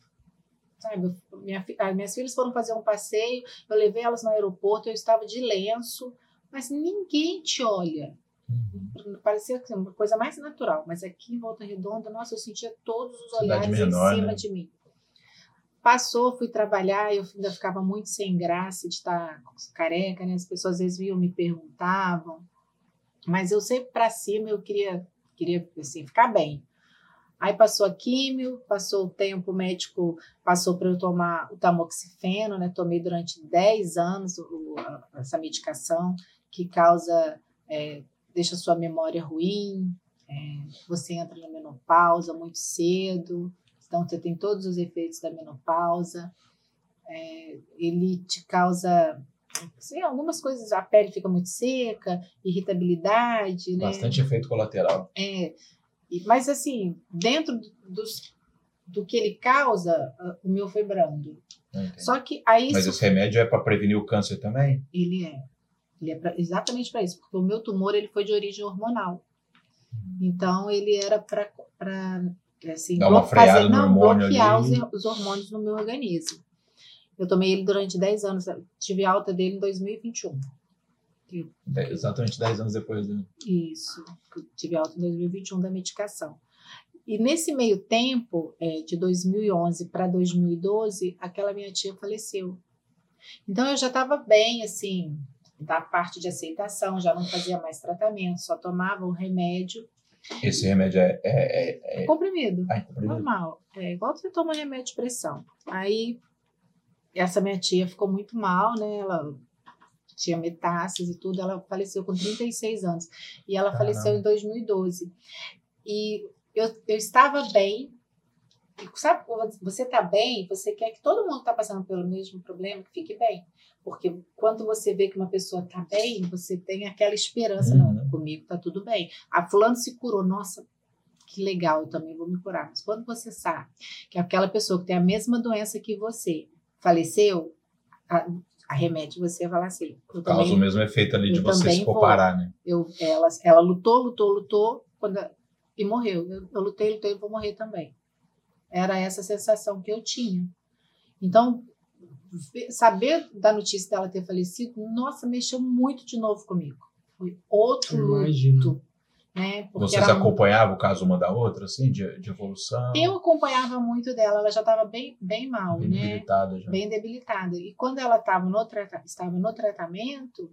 Sabe, minha, as minhas filhas foram fazer um passeio, eu levei elas no aeroporto, eu estava de lenço, mas ninguém te olha. Uhum. Parecia assim, uma coisa mais natural, mas aqui em Volta Redonda, nossa, eu sentia todos os Cidade olhares menor, em cima né? de mim. Passou, fui trabalhar, eu ainda ficava muito sem graça de estar careca, né? As pessoas às vezes vinham, me perguntavam, mas eu sempre para cima eu queria, queria assim, ficar bem. Aí passou a químio, passou o tempo, o médico passou para eu tomar o tamoxifeno, né? Tomei durante 10 anos o- essa medicação que causa, é, deixa sua memória ruim, é, você entra na menopausa muito cedo, então você tem todos os efeitos da menopausa. É, ele te causa sei, algumas coisas, a pele fica muito seca, irritabilidade, né? Bastante efeito colateral. É, mas assim, dentro do- dos, do que ele causa, o meu foi brando. Só que aí Mas isso- esse remédio é para prevenir o câncer também? ele é, ele é pra- exatamente para isso, porque o meu tumor ele foi de origem hormonal. Então ele era para assim, Dá uma fazer, não bloquear os, os hormônios no meu organismo. Eu tomei ele durante 10 anos, tive alta dele em 2021. De- Exatamente 10 anos depois do. Isso, eu tive alta em 2021 da medicação. E nesse meio tempo, é, de 2011 para 2012, aquela minha tia faleceu. Então eu já estava bem, assim, da parte de aceitação, já não fazia mais tratamento, só tomava o remédio Esse remédio é. é, é, é... comprimido, Ai, comprimido? normal. É igual você toma remédio de pressão. Aí, essa minha tia ficou muito mal, né? Ela tinha metástase e tudo, ela faleceu com 36 anos. E ela Caramba. faleceu em 2012. E eu, eu estava bem. E sabe, você está bem, você quer que todo mundo está passando pelo mesmo problema que fique bem. Porque quando você vê que uma pessoa está bem, você tem aquela esperança, Uhum. não, comigo está tudo bem. A fulano se curou, nossa, que legal, eu também vou me curar. Mas quando você sabe que aquela pessoa que tem a mesma doença que você faleceu, a, a remédio você vai lá assim. Causa também o mesmo efeito ali de você se vou. comparar, né? eu, ela, ela lutou, lutou, lutou quando, e morreu. Eu, eu lutei, lutei, vou morrer também. Era essa sensação que eu tinha. Então, saber da notícia dela ter falecido, nossa, mexeu muito de novo comigo. Foi outro luto. Né? Vocês acompanhavam o caso uma da outra, assim, de, de evolução? Eu acompanhava muito dela, ela já estava bem, bem mal, bem né? debilitada já. bem debilitada. E quando ela tava no trata- estava no tratamento,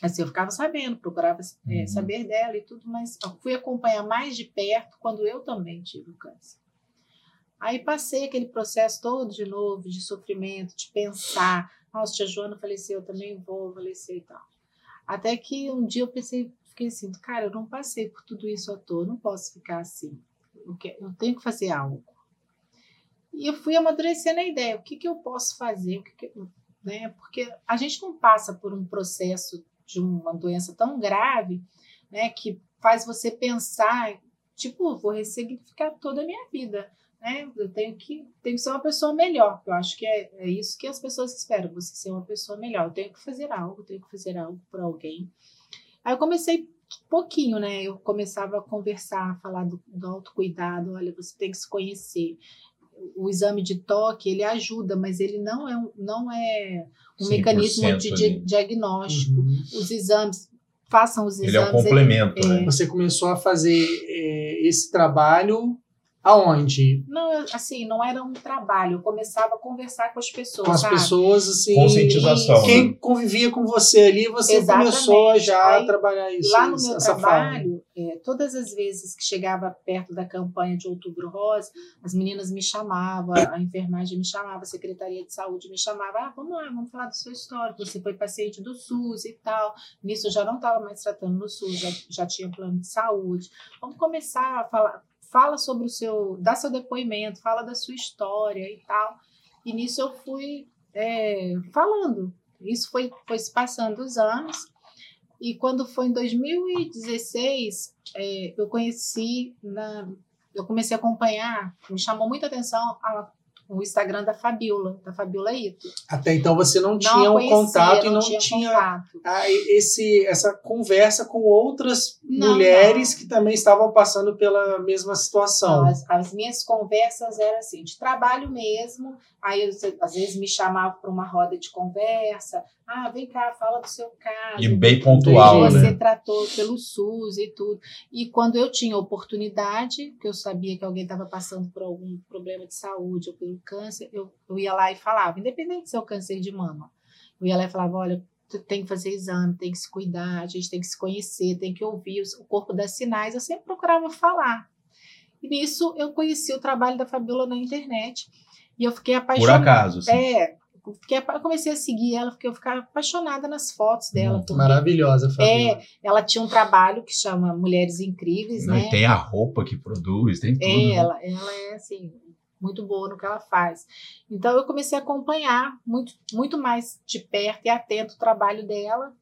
assim, eu ficava sabendo, procurava eh, Uhum. saber dela e tudo, mas fui acompanhar mais de perto quando eu também tive o câncer. Aí passei aquele processo todo de novo, de sofrimento, de pensar, nossa, tia Joana faleceu, eu também vou falecer e tal. Até que um dia eu pensei, fiquei assim, cara, eu não passei por tudo isso à toa, não posso ficar assim. Eu, tenho que fazer algo. E eu fui amadurecendo a ideia, o que, que eu posso fazer, o que que né? Porque a gente não passa por um processo de uma doença tão grave, né, que faz você pensar, tipo, vou ressignificar toda a minha vida, né? Eu tenho que, tenho que ser uma pessoa melhor. Eu acho que é, é isso que as pessoas esperam, você ser uma pessoa melhor. Eu tenho que fazer algo, eu tenho que fazer algo por alguém. Aí eu comecei pouquinho, né? Eu começava a conversar, a falar do, do autocuidado, olha, você tem que se conhecer o exame de toque ele ajuda, mas ele não é um, não é um 100% mecanismo de, diagnóstico. Uhum. Os exames, façam os Ele é um exames. complemento, é, né? Você começou a fazer é, esse trabalho Aonde? Não, assim, não era um trabalho. Eu começava a conversar com as pessoas, Com as sabe? pessoas, assim. Conscientização, Quem né? convivia com você ali, você Exatamente. começou já a Aí, trabalhar isso. Lá no meu trabalho, é, todas as vezes que chegava perto da campanha de Outubro Rosa, as meninas me chamavam, a enfermagem me chamava, a Secretaria de Saúde me chamava, ah, vamos lá, vamos falar da sua história, você foi paciente do SUS e tal. Nisso eu já não estava mais tratando no SUS, já, já tinha plano de saúde. Vamos começar a falar, fala sobre o seu, dá seu depoimento, fala da sua história e tal. E nisso eu fui é, falando. Isso foi, foi se passando os anos. E quando foi em 2016, é, eu conheci, na, eu comecei a acompanhar, me chamou muita atenção a- o Instagram da Fabiola, da Fabiola Ito. Até então você não, Não tinha um contato e não tinha, contato. ah, esse, essa conversa com outras Não, mulheres não. que também estavam passando pela mesma situação. Não, as, as minhas conversas eram assim, de trabalho mesmo. Aí eu, às vezes me chamavam para uma roda de conversa. Ah, vem cá, fala do seu caso. E bem pontual, você né? tratou pelo SUS e tudo. E quando eu tinha oportunidade, que eu sabia que alguém estava passando por algum problema de saúde ou câncer, eu, eu ia lá e falava, independente se é o câncer de mama. Eu ia lá e falava, olha, tu tem que fazer exame, tem que se cuidar, a gente tem que se conhecer, tem que ouvir, o corpo dá sinais. Eu sempre procurava falar. E nisso eu conheci o trabalho da Fabiola na internet. E eu fiquei Por apaixonada. acaso, assim. É, apa- eu comecei a seguir ela, porque eu ficava apaixonada nas fotos dela. Hum, porque Maravilhosa, Fabiola. ela tinha um trabalho que chama Mulheres Incríveis, Não, né? e Tem a roupa que produz, tem tudo. É, né? ela, ela é assim muito boa no que ela faz. Então eu comecei a acompanhar muito, muito mais de perto e atento o trabalho dela,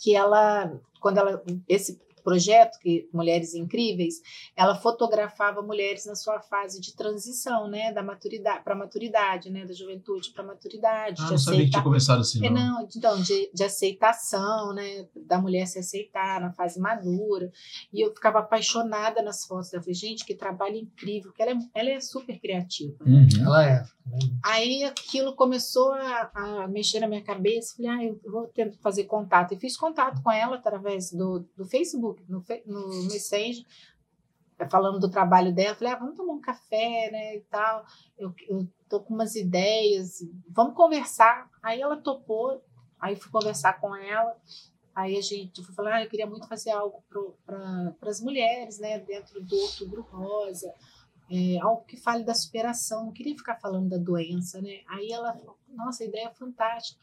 que ela, quando ela esse projeto que Mulheres Incríveis, ela fotografava mulheres na sua fase de transição, né, da maturidade para maturidade, né, da juventude para maturidade, Ah, de não sabia que tinha começado assim, é, não. não, então, de, de aceitação, né? Da mulher se aceitar na fase madura. E eu ficava apaixonada nas fotos dela. Falei, gente, que trabalho incrível, que ela é, ela é super criativa. Uhum. Ela é. Aí aquilo começou a, a mexer na minha cabeça. Falei, ah, eu vou tentar fazer contato. E fiz contato com ela através do, do Facebook, no, Fe- no Messenger, falando do trabalho dela. Falei, ah, vamos tomar um café, né, e tal. Eu, eu tô com umas ideias, vamos conversar. Aí ela topou, aí fui conversar com ela. Aí a gente eu falei, ah, eu queria muito fazer algo para as mulheres, né, dentro do Outubro Rosa é, algo que fale da superação, não queria ficar falando da doença, né? Aí ela falou, nossa, a ideia é fantástica.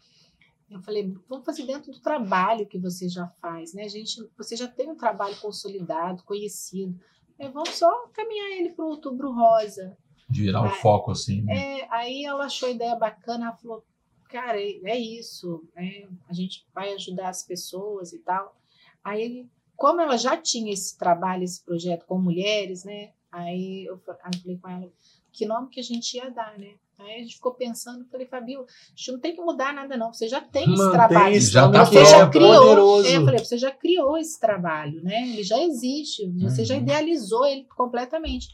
Eu falei, vamos fazer dentro do trabalho que você já faz, né? Gente, você já tem um trabalho consolidado, conhecido. É, vamos só caminhar ele para o Outubro Rosa. De virar o Ah, foco, assim. né? É, aí ela achou a ideia bacana, ela falou, cara, é, é isso, é, a gente vai ajudar as pessoas e tal. Aí, como ela já tinha esse trabalho, esse projeto com mulheres, né? Aí eu falei com ela, que nome que a gente ia dar, né? Aí a gente ficou pensando, falei, Fabio, a gente não tem que mudar nada não, você já tem esse Mantém trabalho. esse Já nome tá você já criou, poderoso. É, eu falei, você já criou esse trabalho, né? Ele já existe, você já Uhum. idealizou ele completamente.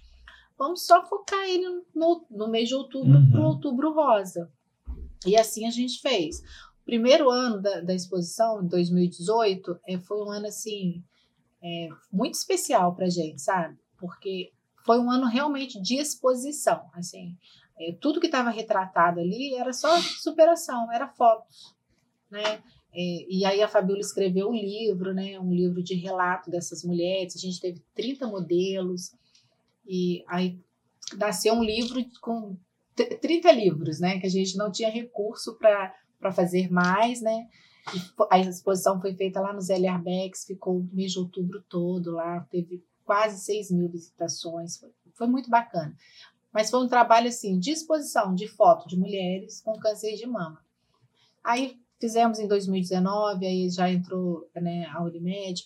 Vamos só focar ele no, no mês de outubro Uhum. para o outubro rosa. E assim a gente fez. O primeiro ano da, da exposição, 2018, é, foi um ano assim é, muito especial para gente, sabe? Porque foi um ano realmente de exposição, assim. É, tudo que estava retratado ali era só superação, era fotos, né? É, e aí a Fabiola escreveu um livro, né? Um livro de relato dessas mulheres. A gente teve 30 modelos e aí nasceu um livro com t- 30 livros, né? Que a gente não tinha recurso para fazer mais, né? E a exposição foi feita lá no Zé Arbex, ficou o mês de outubro todo lá, teve quase 6 mil visitações, foi, foi muito bacana. Mas foi um trabalho assim, de exposição de foto de mulheres com câncer de mama. Aí fizemos em 2019, aí já entrou né, a Unimed,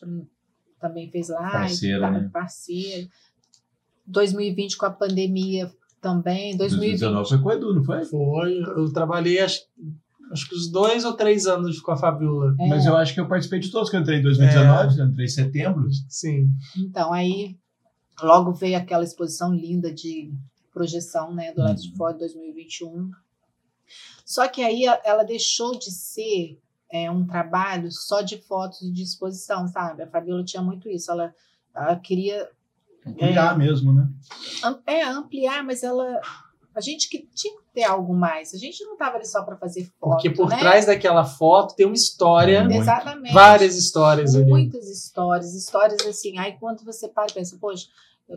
também fez lá, Parceira, né? parceira. 2020 com a pandemia também, 2020 2019 foi com o Edu, não foi? Foi, eu trabalhei acho, acho que uns dois ou três anos com a Fabiola. É. Mas eu acho que eu participei de todos, que eu entrei em 2019, eu entrei em setembro. Sim. Então, aí logo veio aquela exposição linda de projeção, né, do lado de Uhum. fora de 2021. Só que aí ela deixou de ser é, um trabalho só de fotos de exposição, sabe? A Fabiola tinha muito isso. Ela, ela queria Ampliar mesmo, né? É, ampliar, mas ela. A gente que tinha que ter algo mais. A gente não estava ali só para fazer foto. Porque por né? trás daquela foto tem uma história, Muito. Exatamente. várias histórias ali. Muitas histórias, histórias assim. Aí quando você para e pensa, poxa,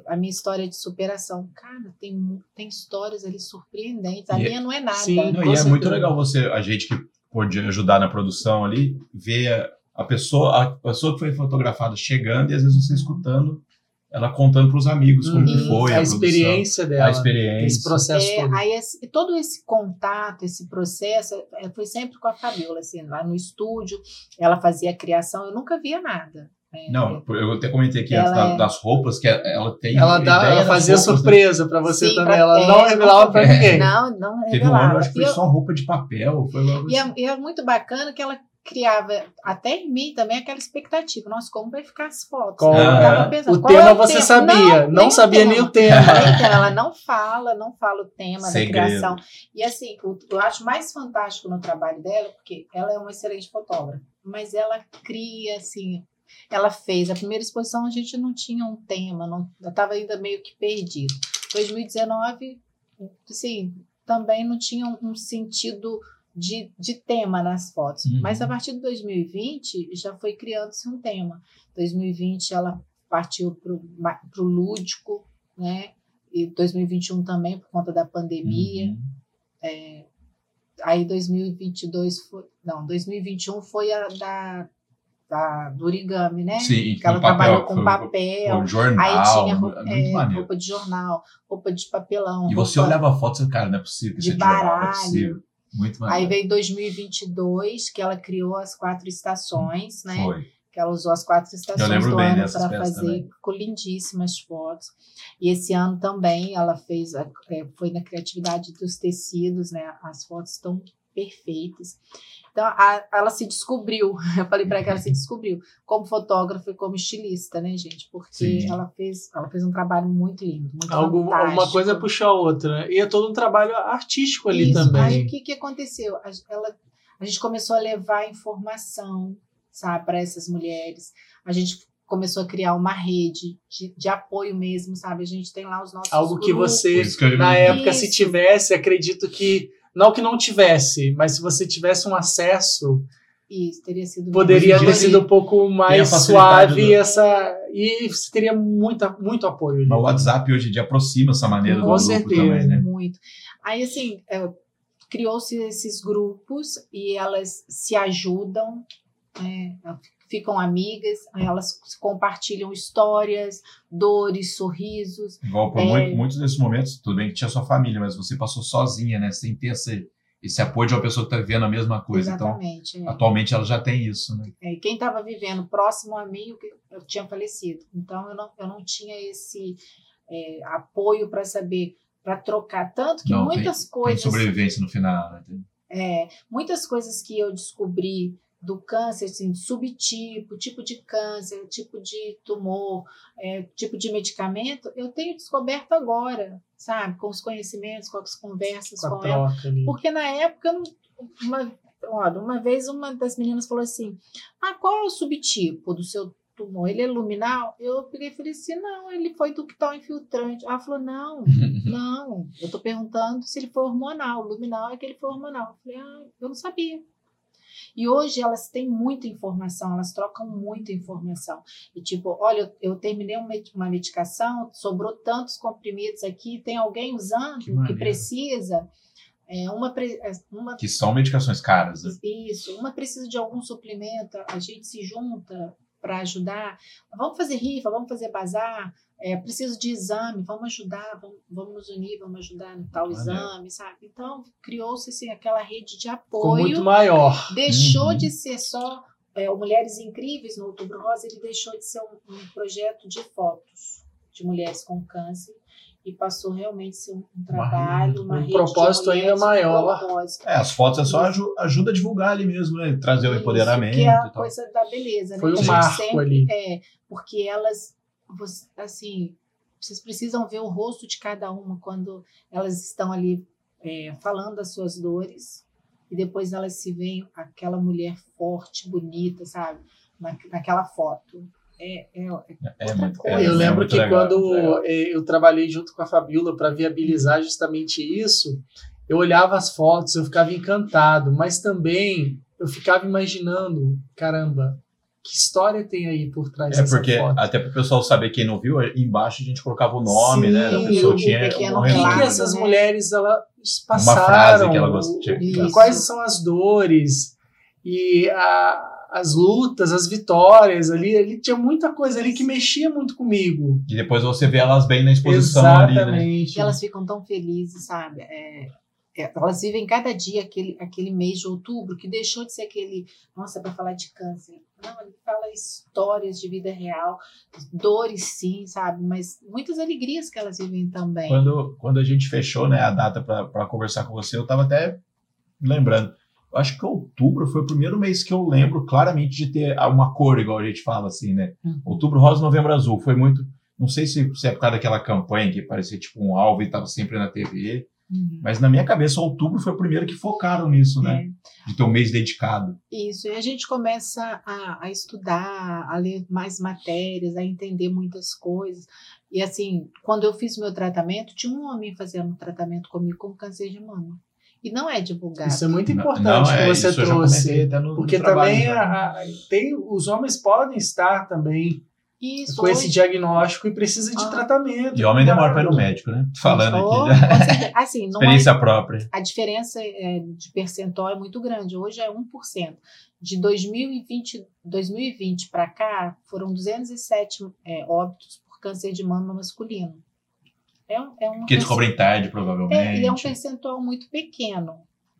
a minha história é de superação. Cara, tem, tem histórias ali surpreendentes. A E é- minha não é nada. Sim. Não, e é muito legal você, a gente que pode ajudar na produção ali, ver a, a pessoa, a pessoa que foi fotografada chegando e às vezes você escutando, ela contando para os amigos como que Uhum. foi a, a produção, experiência dela. a experiência. Esse processo É, todo. aí esse- todo esse contato, esse processo, é, foi sempre com a Fabiola, assim, lá no estúdio, ela fazia a criação, eu nunca via nada. Né? Não, eu até comentei aqui Ela antes da- é- das roupas, que ela tem. Ela, dá, ela fazia roupas, né? surpresa pra você Sim, também. pra- ela é, não revelava pra nunca- ninguém. Não, não Teve um revelava. ano, acho que foi eu- só roupa de papel. Foi logo E assim. é, e é muito bacana que ela criava até em mim também aquela expectativa. Nossa, como vai ficar as fotos? Qual Eu é? tava pensando, O qual tema é você tema? sabia, não, nem o sabia nem o tema. Nem o tema. Ela não fala, não fala o tema Segredo. da criação. E assim, o- eu acho mais fantástico no trabalho dela, porque ela é uma excelente fotógrafa, mas ela cria, assim, ela fez. A primeira exposição a gente não tinha um tema, não, eu estava ainda meio que perdido. 2019, assim, também não tinha um, um sentido de, de tema nas fotos. Uhum. Mas a partir de 2020 já foi criando-se um tema. 2020 ela partiu para o lúdico, né? E 2021 também por conta da pandemia. Uhum. É, aí 2022 foi, não, 2021 foi a da, da do origami, né? Sim, Que ela papel, trabalhou com papel. foi jornal, Aí tinha roupa, é, roupa de jornal, roupa de papelão. E você olhava a foto e cara, não é possível que de é baralho. Muito Aí maneiro. veio 2022, que ela criou as quatro estações, né? Foi. que ela usou as quatro estações do bem ano para fazer, também. ficou lindíssimas fotos. E esse ano também ela fez, a- é, foi na criatividade dos tecidos, né? As fotos estão perfeitas. Então, a- ela se descobriu, [laughs] eu falei para ela, ela se descobriu como fotógrafa e como estilista, né, gente? Porque Sim. ela fez, ela fez um trabalho muito lindo, muito Algo, fantástico. uma coisa puxa a outra. né? E é todo um trabalho artístico ali Isso. Aí também. o que, que aconteceu? A, ela, a gente começou a levar informação, sabe, para essas mulheres. A gente começou a criar uma rede de, de apoio mesmo, sabe? A gente tem lá os nossos Algo que grupos. você, que eu- na época, se Isso. tivesse, acredito que. Não que não tivesse, mas se você tivesse um acesso, Isso, teria sido poderia ter sido um pouco mais suave do- essa. E você teria muita, muito apoio. Mas o WhatsApp hoje em dia aproxima essa maneira do Com grupo certeza. também, né? Muito. Aí, assim, é, criou-se esses grupos e elas se ajudam, né, ficam amigas, elas compartilham histórias, dores, sorrisos. Igual por É. muito- muitos desses momentos, tudo bem que tinha sua família, mas você passou sozinha, né? Sem ter esse, esse apoio de uma pessoa que tá vivendo a mesma coisa. Exatamente. é. Então, atualmente ela já tem isso, né? É, quem estava vivendo próximo a mim, eu tinha falecido. Então, eu não, eu não tinha esse é, apoio para saber, para trocar. Tanto que Não, muitas Tem coisas. sobrevivência no final, né? Tem- É, muitas coisas que eu descobri do câncer, assim, subtipo, tipo de câncer, tipo de tumor, é, tipo de medicamento, eu tenho descoberto agora, sabe? Com os conhecimentos, com as conversas Com com ela. ali. Porque na época, uma, olha, uma vez uma das meninas falou assim: Ah, qual é o subtipo do seu tumor? Ele é luminal? Eu peguei e falei assim: não, ele foi ductal infiltrante. Ela falou: não, [laughs] não, eu tô perguntando se ele foi hormonal. Luminal é que ele foi hormonal. Eu falei: ah, eu não sabia. E hoje elas têm muita informação, elas trocam muita informação. E tipo, olha, eu, eu terminei uma med- uma medicação, sobrou tantos comprimidos aqui, tem alguém usando Que que, precisa. É, uma, é, uma Que são medicações caras, né? isso, uma precisa de algum suplemento, a gente se junta para ajudar. Vamos fazer rifa, vamos fazer bazar. É, preciso de exame, vamos ajudar, vamos, vamos nos unir, vamos ajudar no tal exame, sabe? Então, criou-se assim, aquela rede de Ficou apoio. muito maior. Deixou Uhum. de ser só é, o Mulheres Incríveis no Outubro Rosa, ele deixou de ser um, um projeto de fotos de mulheres com câncer e passou realmente a ser um, um trabalho, uma um rede de propósito ainda mulheres com maior. propósito. É, as fotos é só aju- ajuda a divulgar ali mesmo, né? Trazer o Isso, empoderamento Que é a e tal. coisa da beleza, Foi né? um A gente marco ali. É, porque elas, você- assim, vocês precisam ver o rosto de cada uma quando elas estão ali é, falando das suas dores e depois elas se veem aquela mulher forte, bonita, sabe? Na, naquela foto. é, é, É outra muito- coisa. é- eu é lembro que legal, quando legal. eu trabalhei junto com a Fabiola para viabilizar justamente isso, eu olhava as fotos, eu ficava encantado, mas também eu ficava imaginando, caramba, que história tem aí por trás É dessa porque, foto? até para o pessoal saber quem não viu, embaixo a gente colocava o nome, Sim, né? Da o pessoa tinha pequeno um O que, que essas né? mulheres elas frase passaram? que ela gost- tinha- o- Isso. Quais são as dores e a- as lutas, as vitórias ali, ali tinha muita coisa ali que mexia muito comigo. E depois você vê elas bem na exposição ali, né? Exatamente. E elas ficam tão felizes, sabe? É, elas vivem cada dia aquele, aquele mês de outubro que deixou de ser aquele, nossa, para falar de câncer. Não, ele fala histórias de vida real, dores sim, sabe? Mas muitas alegrias que elas vivem também. Quando, quando a gente fechou né, a data para conversar com você, eu estava até lembrando. Eu acho que outubro foi o primeiro mês que eu lembro claramente de ter uma cor, igual a gente fala assim, né? Uhum. Outubro rosa, novembro azul. Foi muito. Não sei se, se é por causa daquela campanha que parecia tipo um alvo e estava sempre na TV, Uhum. mas na minha cabeça, outubro foi o primeiro que focaram nisso, né? É. De ter um mês dedicado. Isso, e a gente começa a, a estudar, a ler mais matérias, a entender muitas coisas. E assim, quando eu fiz meu tratamento, tinha um homem fazendo tratamento comigo com câncer de mama. E não é divulgado. Isso é muito Não- importante não, é, que você trouxe. até no- no Porque trabalho, também né? a- a- tem, os homens podem estar também Isso, com esse diagnóstico e precisa de Ah. tratamento. E homem demora para ir no médico, né? Falando Oh, aqui. certeza. Assim, não é, Experiência própria. a diferença é, de percentual é muito grande. Hoje é 1%. De 2020, 2020 para cá, foram 207 é, óbitos por câncer de mama masculino. É, um- é uma Que descobrem tarde, É, provavelmente. e é um percentual muito pequeno,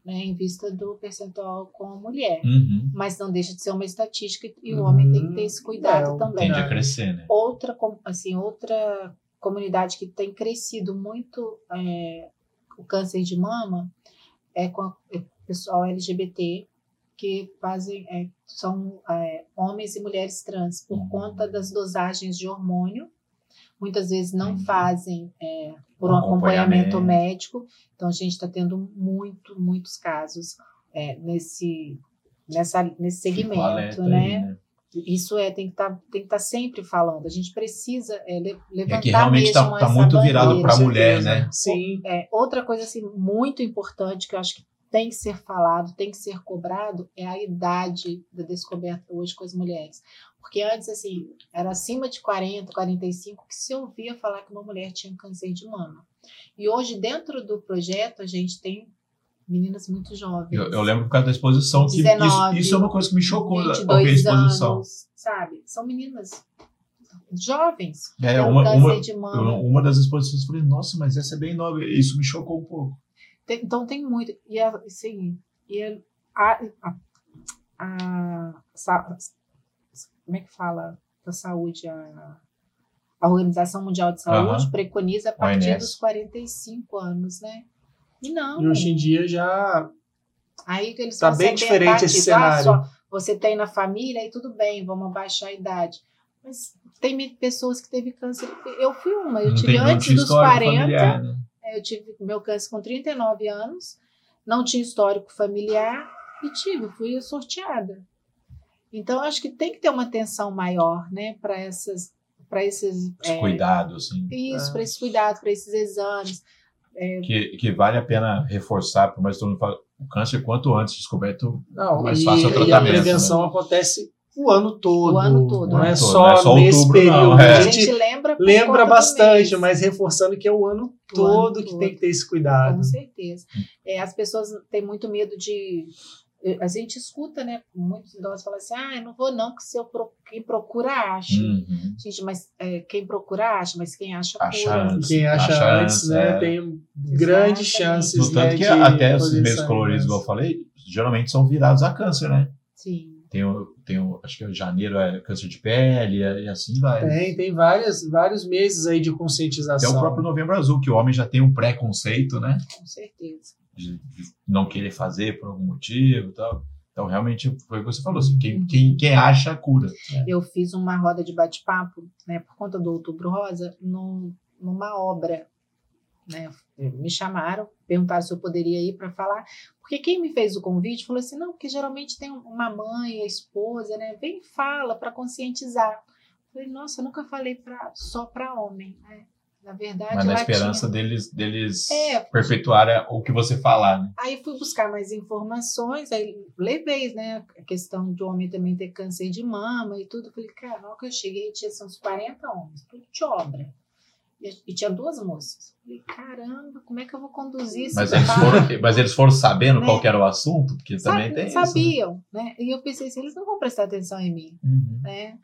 né, em vista do percentual com a mulher. Uhum. Mas não deixa de ser uma estatística e o homem tem que ter esse cuidado Hum, também. Tende a crescer, né? Outra, assim, outra comunidade que tem crescido muito é, o câncer de mama é com a- é o pessoal LGBT que fazem é, são é, homens e mulheres trans por Uhum. conta das dosagens de hormônio muitas vezes não Uhum. fazem é, por Um acompanhamento acompanhamento. médico então a gente está tendo muito muitos casos é, nesse nessa nesse segmento né? aí, né? Isso é, tem que tá, estar sempre falando. A gente precisa é, le- levantar É que realmente mesmo tá, tá muito virado para a mulher, né? Sim. É, outra coisa assim, muito importante que eu acho que tem que ser falado, tem que ser cobrado, é a idade da descoberta hoje com as mulheres. Porque antes, assim, era acima de 40, 45 que se ouvia falar que uma mulher tinha câncer de mama. E hoje, dentro do projeto, a gente tem meninas muito jovens. Eu, eu lembro por causa da exposição que 19, isso, isso é uma coisa que me chocou ao ver a 22 exposição. anos, sabe? São meninas jovens. É, uma, câncer uma, de eu- mama. uma das exposições eu falei, nossa, mas essa é bem nova. Isso me chocou um pouco. Tem- então tem muito. E a- assim, e a, a, a, a- sa- como é que fala da saúde? A, a Organização Mundial de Saúde Aham. preconiza a partir dos 45 anos, né? E não. E hoje em dia já Aí que eles Tá bem diferente esse. Ah, cenário. só você tem na família e tudo bem, vamos abaixar a idade. Mas tem pessoas que teve câncer. Eu fui uma, eu não tive antes dos histórico 40. familiar, né? É, Eu tive meu câncer com 39 anos, não tinha histórico familiar e tive, fui sorteada. Então, acho que tem que ter uma atenção maior, né, para essas, para esses, Esse é, cuidado, assim. isso, É. para esses cuidados, para esses exames. Que, que vale a pena reforçar, por mais que todo mundo fale, o câncer, quanto antes descoberto, Não, Mais e, fácil o e a tratamento, prevenção acontece o ano todo. O ano todo, Não é ano todo, só não é só nesse outubro, período. não, é. A gente gente lembra lembra bastante, mas reforçando que é o ano O ano todo que todo. tem que ter esse cuidado. Com certeza. É, as pessoas têm muito medo de. A gente escuta, né? Muitos idosos falam assim: ah, eu não vou não, que se eu pro- quem procura acha. uhum, Gente, mas é, quem procura acha, mas quem acha cura. Achar antes. Quem acha, Acha antes, né, é. tem grandes Exatamente. chances no tanto né, que de até esses meios coloridos, igual eu falei, geralmente são virados a câncer, né? Sim. Tem tem acho que o janeiro é câncer de pele e assim vai. Tem, tem várias, vários meses aí de Até conscientização. o próprio Novembro Azul, que o homem já tem um preconceito, né? Com certeza. De, de não querer fazer por algum motivo e tal. Então, realmente, foi o que você falou. Assim, quem, quem, quem acha, cura. Eu fiz uma roda de bate-papo, né, por conta do Outubro Rosa, num- numa obra. Né, me chamaram, perguntaram se eu poderia ir para falar, porque quem me fez o convite falou assim: não, porque geralmente tem uma mãe, a esposa, né, vem e fala para conscientizar. Falei, nossa, eu nunca falei pra, só para homem. Né? Na verdade, Mas na esperança tinha- deles, deles É. perpetuarem o que você falar, né? Aí fui buscar mais informações, aí levei, né, a questão de homem também ter câncer de mama e tudo. Falei, que eu cheguei, tinha assim, uns 40 homens, tudo de obra. E, tinha duas moças. Falei, caramba, como é que eu vou conduzir esse Mas eles foram, mas eles foram sabendo Né? qual que era o assunto, porque também tem isso. né? Sabiam, né? E eu pensei assim, eles não vão prestar atenção em mim, Uhum. né?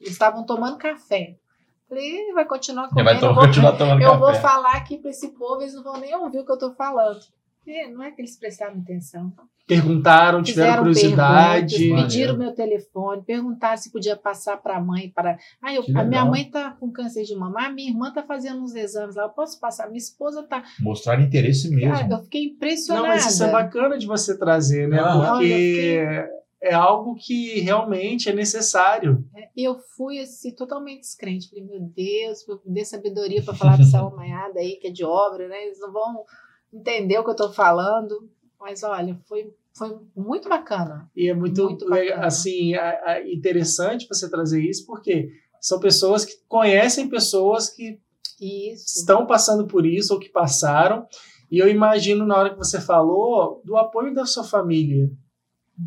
Eles estavam tomando café. Falei, "Ih, vai continuar comendo, vai eu vou- [laughs] continuar tomando eu vou café. falar aqui para esse povo, eles não vão nem ouvir o que eu estou falando. E não é que eles prestaram atenção. Perguntaram, tiveram Fizeram curiosidade. pediram meu telefone, perguntaram se podia passar para a mãe. Para... Ah, eu, a minha mãe está com câncer de mama, a minha irmã está fazendo uns exames lá, eu posso passar? Minha esposa está. Mostrar interesse mesmo. Cara, eu fiquei Não, impressionada. mas isso é bacana de você trazer, né? Porque é algo que realmente é necessário. E eu fui assim, totalmente descrente. Falei, meu Deus, dê sabedoria para falar para essa almaiada [laughs] aí que é de obra, né? Eles não vão entender o que eu estou falando. Mas olha, foi, foi muito bacana. E é muito, Muito assim, interessante você trazer isso, porque são pessoas que conhecem pessoas que Isso. estão passando por isso ou que passaram. E eu imagino, na hora que você falou, do apoio da sua família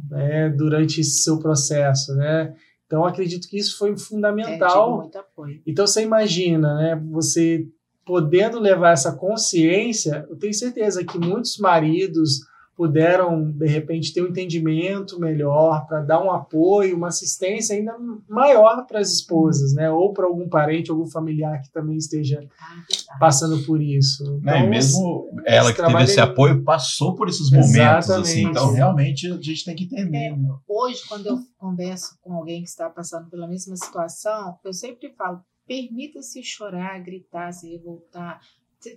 né, durante esse seu processo, né? Então, acredito que isso foi É, fundamental. muito apoio. Então, você imagina, né? Você podendo levar essa consciência, eu tenho certeza que muitos maridos puderam, de repente, ter um entendimento melhor para dar um apoio, uma assistência ainda maior para as esposas, né? Ou para algum parente, algum familiar que também esteja Ah, passando por isso. Então, e mesmo ela que teve esse é- apoio passou por esses momentos, Exatamente. assim. Então, realmente, a gente tem que entender. né? Hoje, quando eu converso com alguém que está passando pela mesma situação, eu sempre falo: permita-se chorar, gritar, se revoltar.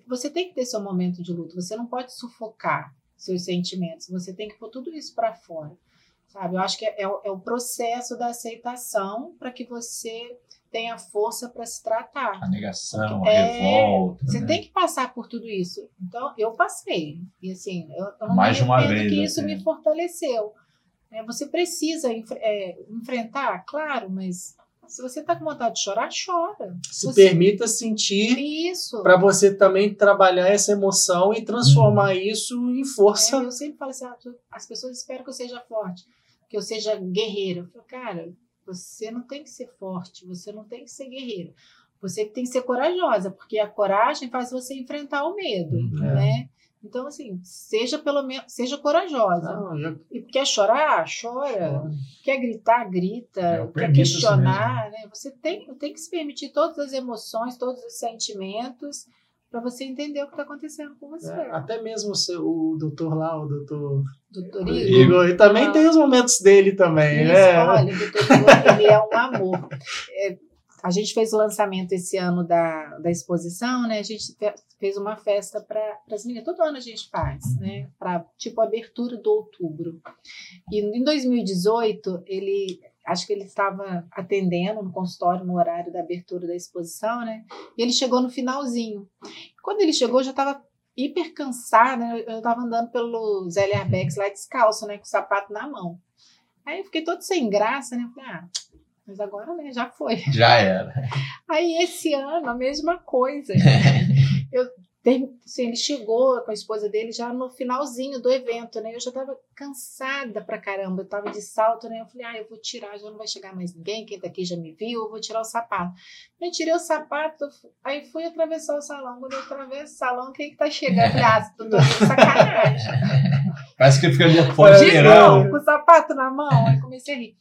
Você tem que ter seu momento de luto, você não pode sufocar seus sentimentos, você tem que pôr tudo isso para fora. Sabe? Eu acho que é, é o- é o processo da aceitação para que você tenha força para se tratar. A negação, a É, revolta. Você né? tem que passar por tudo isso. Então, eu passei. E assim, eu, eu não Mais de uma vez, que isso Fê? me fortaleceu. É, você precisa é, enfrentar, claro, mas se você está com vontade de chorar, chora. se Você- permita sentir Isso. para você também trabalhar essa emoção e transformar Uhum. isso em força. É, eu sempre falo assim, ah, as pessoas esperam que eu seja forte, que eu seja guerreira. Eu falo, cara, você não tem que ser forte, você não tem que ser guerreira. Você tem que ser corajosa, porque a coragem faz você enfrentar o medo, Uhum. né? Então, assim, seja pelo menos, seja corajosa. Não, eu- E quer chorar? Chora. Quer gritar? Grita. É, quer questionar, né? Você tem, tem que se permitir todas as emoções, todos os sentimentos, para você entender o que está acontecendo com você. é, até mesmo o, seu, o doutor lá, o doutor Doutor Igor. Ele também Ah. tem os momentos dele também, Isso, né? olha, o doutor Igor, ele é um amor. É, [laughs] a gente fez o lançamento esse ano da, da exposição, né? A gente fe- fez uma festa para as meninas. Todo ano a gente faz, né? Para tipo abertura do outubro. E em 2018 ele acho que ele estava atendendo no consultório no horário da abertura da exposição, né? E ele chegou no finalzinho. Quando ele chegou, eu já estava hiper cansada, né? eu estava andando pelo Zé Arbex lá descalço, né? Com o sapato na mão. Aí eu fiquei todo sem graça, né? Falei, ah, mas agora, né? Já foi. [laughs] Já era. Aí esse ano, a mesma coisa. [laughs] Eu, assim, ele chegou com a esposa dele já no finalzinho do evento, né? Eu já tava cansada pra caramba, eu tava de salto, né? Eu falei, ah, eu vou tirar, já não vai chegar mais ninguém, quem tá aqui já me viu, eu vou tirar o sapato. Eu tirei o sapato, aí fui atravessar o salão. Quando eu atravesso o salão, quem que tá chegando? Eu falei, ah, tô, de sacanagem. [laughs] Parece que ele fica ali fora De novo, com o sapato na mão, aí comecei a rir.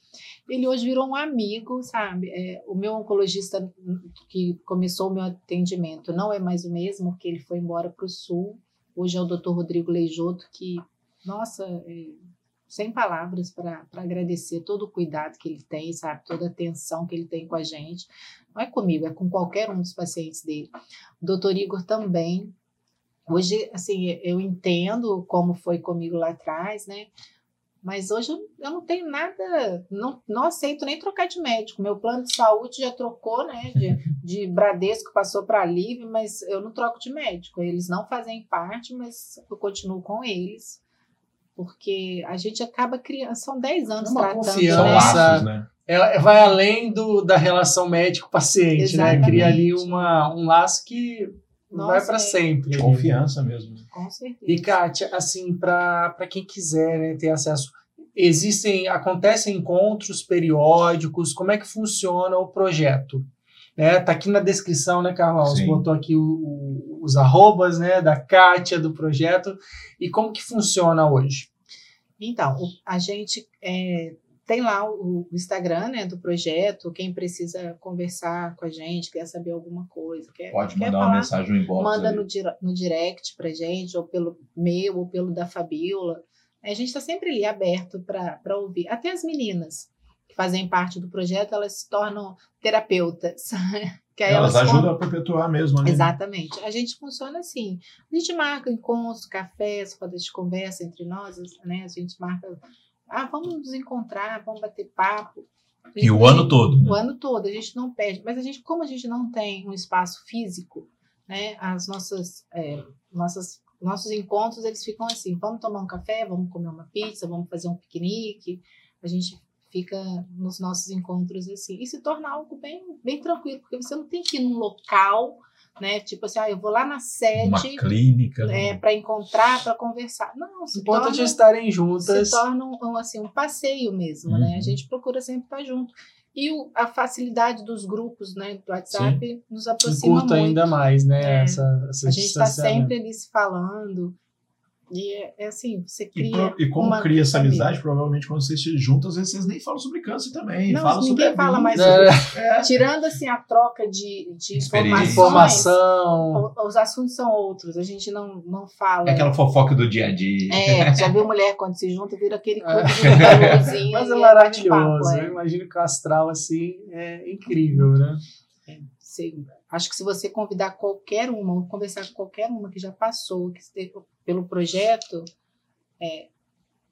Ele hoje virou um amigo, sabe? É, o meu oncologista que começou o meu atendimento não é mais o mesmo, porque ele foi embora para o sul. Hoje é o Dr. Rodrigo Leijoto, que, nossa, é, sem palavras para agradecer todo o cuidado que ele tem, sabe? Toda a atenção que ele tem com a gente. Não é comigo, é com qualquer um dos pacientes dele. O doutor Igor também. Hoje, assim, eu entendo como foi comigo lá atrás, né? Mas hoje eu, não tenho nada, não, não aceito nem trocar de médico. Meu plano de saúde já trocou, né? De, [laughs] de Bradesco passou para Livre, mas eu não troco de médico. Eles não fazem parte, mas eu continuo com eles. porque a gente acaba criando, são 10 anos É uma tratando, confiança. né? laços, né? É, vai além do, da relação médico-paciente, né? Cria ali uma, um laço que vai Nossa, para é. sempre. De confiança mesmo. Com certeza. E Kátia, assim, para quem quiser né, ter acesso, existem, acontecem encontros periódicos, como é que funciona o projeto? Né, tá aqui na descrição, né, Carlão? Você Sim. botou aqui o- o- os arrobas, né, da Kátia, do projeto, e como que funciona hoje? Então, a gente é, tem lá o, o Instagram né, do projeto. Quem precisa conversar com a gente, quer saber alguma coisa, quer, Pode quer mandar uma falar, mensagem no inbox. manda no, no direct pra gente, ou pelo meu, ou pelo da Fabiola. A gente está sempre ali aberto para ouvir. Até as meninas que fazem parte do projeto, elas se tornam terapeutas. [laughs] Elas elas ajudam a perpetuar mesmo. né? Exatamente. A gente funciona assim. A gente marca encontros, cafés, rodas de conversa entre nós, né? A gente marca, ah, vamos nos encontrar, vamos bater papo. E o tem- ano todo. né? o ano todo, a gente não perde. Mas a gente, como a gente não tem um espaço físico, né? As nossas, é, nossas, nossos encontros eles ficam assim: vamos tomar um café, vamos comer uma pizza, vamos fazer um piquenique. A gente fica nos nossos encontros assim e se torna algo bem, bem tranquilo, porque você não tem que ir num local, né? Tipo assim, ah, eu vou lá na Uma sede clínica. é, né? para encontrar, para conversar. Não, se O importante é torna, estarem se juntas. torna um, assim, um passeio mesmo, né? A Uhum. gente procura sempre estar junto. E o- a facilidade dos grupos, né, do WhatsApp, nos aproxima muito. ainda mais, né? É. Essa, essa A gente está sempre ali se falando. E é, é assim, você E, cria. pro- e como uma cria essa família. amizade, provavelmente quando vocês se juntam, às vezes vocês nem falam sobre câncer também. Não, falam sobre ninguém a fala mais É, Tirando assim a troca de, de informações, informação. os assuntos são outros. A gente não, não fala. É aquela fofoca do dia a dia. É, já viu mulher quando se junta, vira aquele clube É. de. Mas é e maravilhoso. Eu é. imagino que o astral, assim, é incrível, né? Você- acho que se você convidar qualquer uma, ou conversar com qualquer uma que já passou que esteve pelo projeto, é,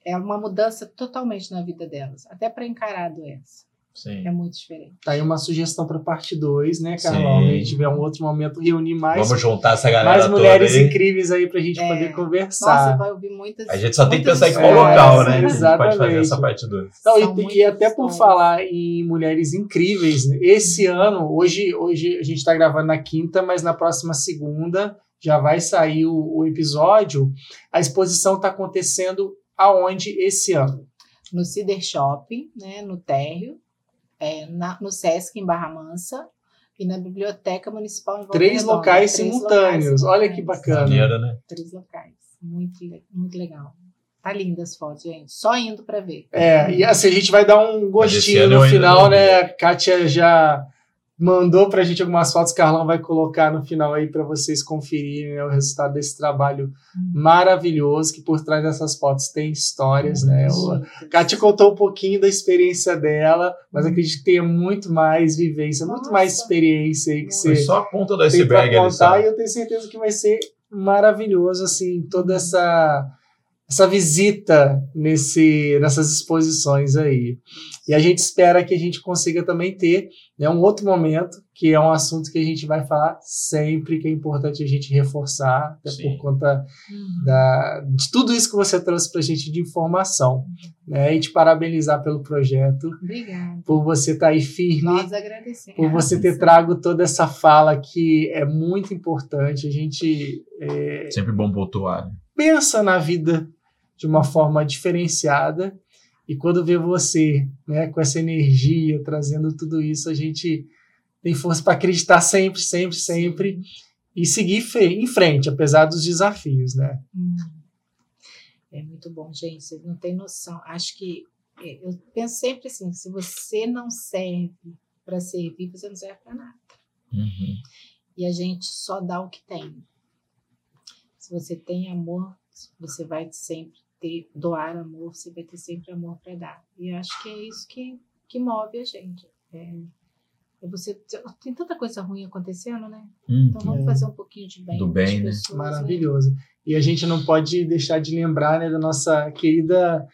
é uma mudança totalmente na vida delas, até para encarar a doença. Sim. É muito diferente. Tá aí uma sugestão para parte 2, né, Carol? Sim. A gente tiver um outro momento, reunir mais, Vamos juntar essa galera mais mulheres aí. incríveis aí pra gente É. poder Nossa, conversar. vai ouvir muitas. A gente só tem que pensar em qual local, né? Que a gente pode fazer exatamente. essa parte 2. Não, São e, e até por falar em mulheres incríveis, né? esse ano, hoje, hoje a gente está gravando na quinta, mas na próxima segunda já vai sair o, o episódio. A exposição está acontecendo aonde esse ano? No Cider Shopping, né, no térreo, é, na- no Sesc em Barra Mansa e na Biblioteca Municipal em Volta Três Redonda. locais Três simultâneos. locais Olha que bacana. Maneira, né? Três locais. Muito, muito legal. Tá linda as fotos, gente. Só indo para ver. É, e assim, a gente vai dar um gostinho no final, né? A Kátia já mandou pra gente algumas fotos, Carlão vai colocar no final aí para vocês conferirem né, o resultado desse trabalho maravilhoso, que por trás dessas fotos tem histórias, né? O- Muitas. Kátia contou um pouquinho da experiência dela, mas acredito que tenha muito mais vivência, muito Nossa, mais experiência aí que muito. Foi você só a ponta do para iceberg ali. contar e eu tenho certeza que vai ser maravilhoso assim toda essa essa visita nesse nessas exposições aí e a gente espera que a gente consiga também ter né, um outro momento que é um assunto que a gente vai falar sempre que é importante a gente reforçar até Sim. por conta Uhum. da, de tudo isso que você trouxe para a gente de informação né, e te parabenizar pelo projeto Obrigada. por você estar aí firme Nós agradecemos. por você ter trago toda essa fala que é muito importante. A gente é, Sempre bom pontuar. né? pensa na vida de uma forma diferenciada e quando vê você né, com essa energia, trazendo tudo isso, a gente tem força para acreditar sempre, sempre, sempre e seguir em frente, apesar dos desafios, né? Hum. É muito bom, gente. Vocês não têm noção. Acho que é, eu penso sempre assim: se você não serve para servir, você não serve para nada. Uhum. E a gente só dá o que tem. Se você tem amor, você vai sempre ter, doar amor, você vai ter sempre amor para dar. E acho que é isso que, que move a gente. É, é você, tem tanta coisa ruim acontecendo, né? Então vamos É. fazer um pouquinho de bem. Do bem, né? pessoas, Maravilhoso. E a gente não pode deixar de lembrar né, da nossa querida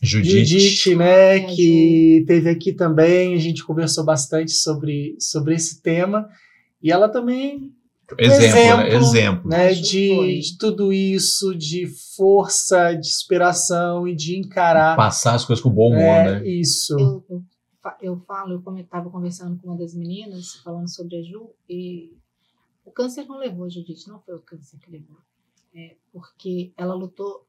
Judite. Judite, né, É, que teve aqui também, a gente conversou bastante sobre, sobre esse tema, e ela também Exemplo, né? exemplo, Exemplo. né, Acho que de, de tudo isso, de força, de inspiração e de encarar Passar as coisas com bom humor, é, né? isso. Eu, eu, fa- eu falo, eu estava conversando com uma das meninas, falando sobre a Ju, e o câncer não levou a Judite, não foi o câncer que levou. É, porque ela lutou,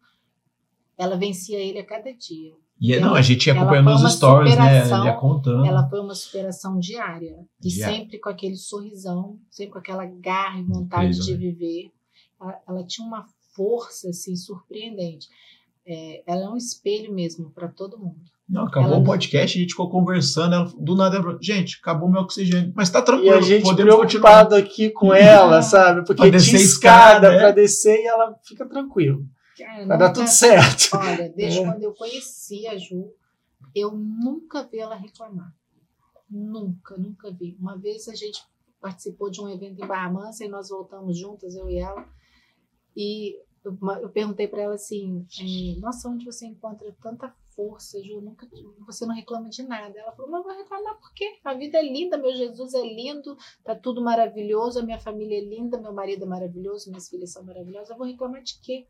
ela vencia ele a cada dia. E Ela- não, a gente ia ela acompanhando uma stories, né? Ele ia contando. Ela foi uma superação diária. E Diária. sempre com aquele sorrisão, sempre com aquela garra e vontade Incrível, de né? viver. Ela, ela tinha uma força assim, surpreendente. É, ela é um espelho mesmo para todo mundo. Não, acabou Ela- o podcast, a gente ficou conversando. Ela, do nada, ela falou, gente, acabou meu oxigênio. Mas tá E tranquilo, a gente podemos continuar. preocupado aqui com [laughs] ela, sabe? Porque tinha a escada escada, né? para descer e ela fica tranquila. Cara, Vai dar tudo certo. Olha, desde É. quando eu conheci a Ju, eu nunca vi ela reclamar. Nunca, nunca vi. Uma vez a gente participou de um evento em Barra Mansa e nós voltamos juntas, eu e ela. E eu, perguntei para ela assim: eh, Nossa, onde você encontra tanta força, Ju? Nunca, você não reclama de nada. Ela falou: Mas eu vou reclamar por quê? A vida é linda, meu Jesus é lindo, tá tudo maravilhoso, a minha família é linda, meu marido é maravilhoso, minhas filhas são maravilhosas. Eu vou reclamar de quê?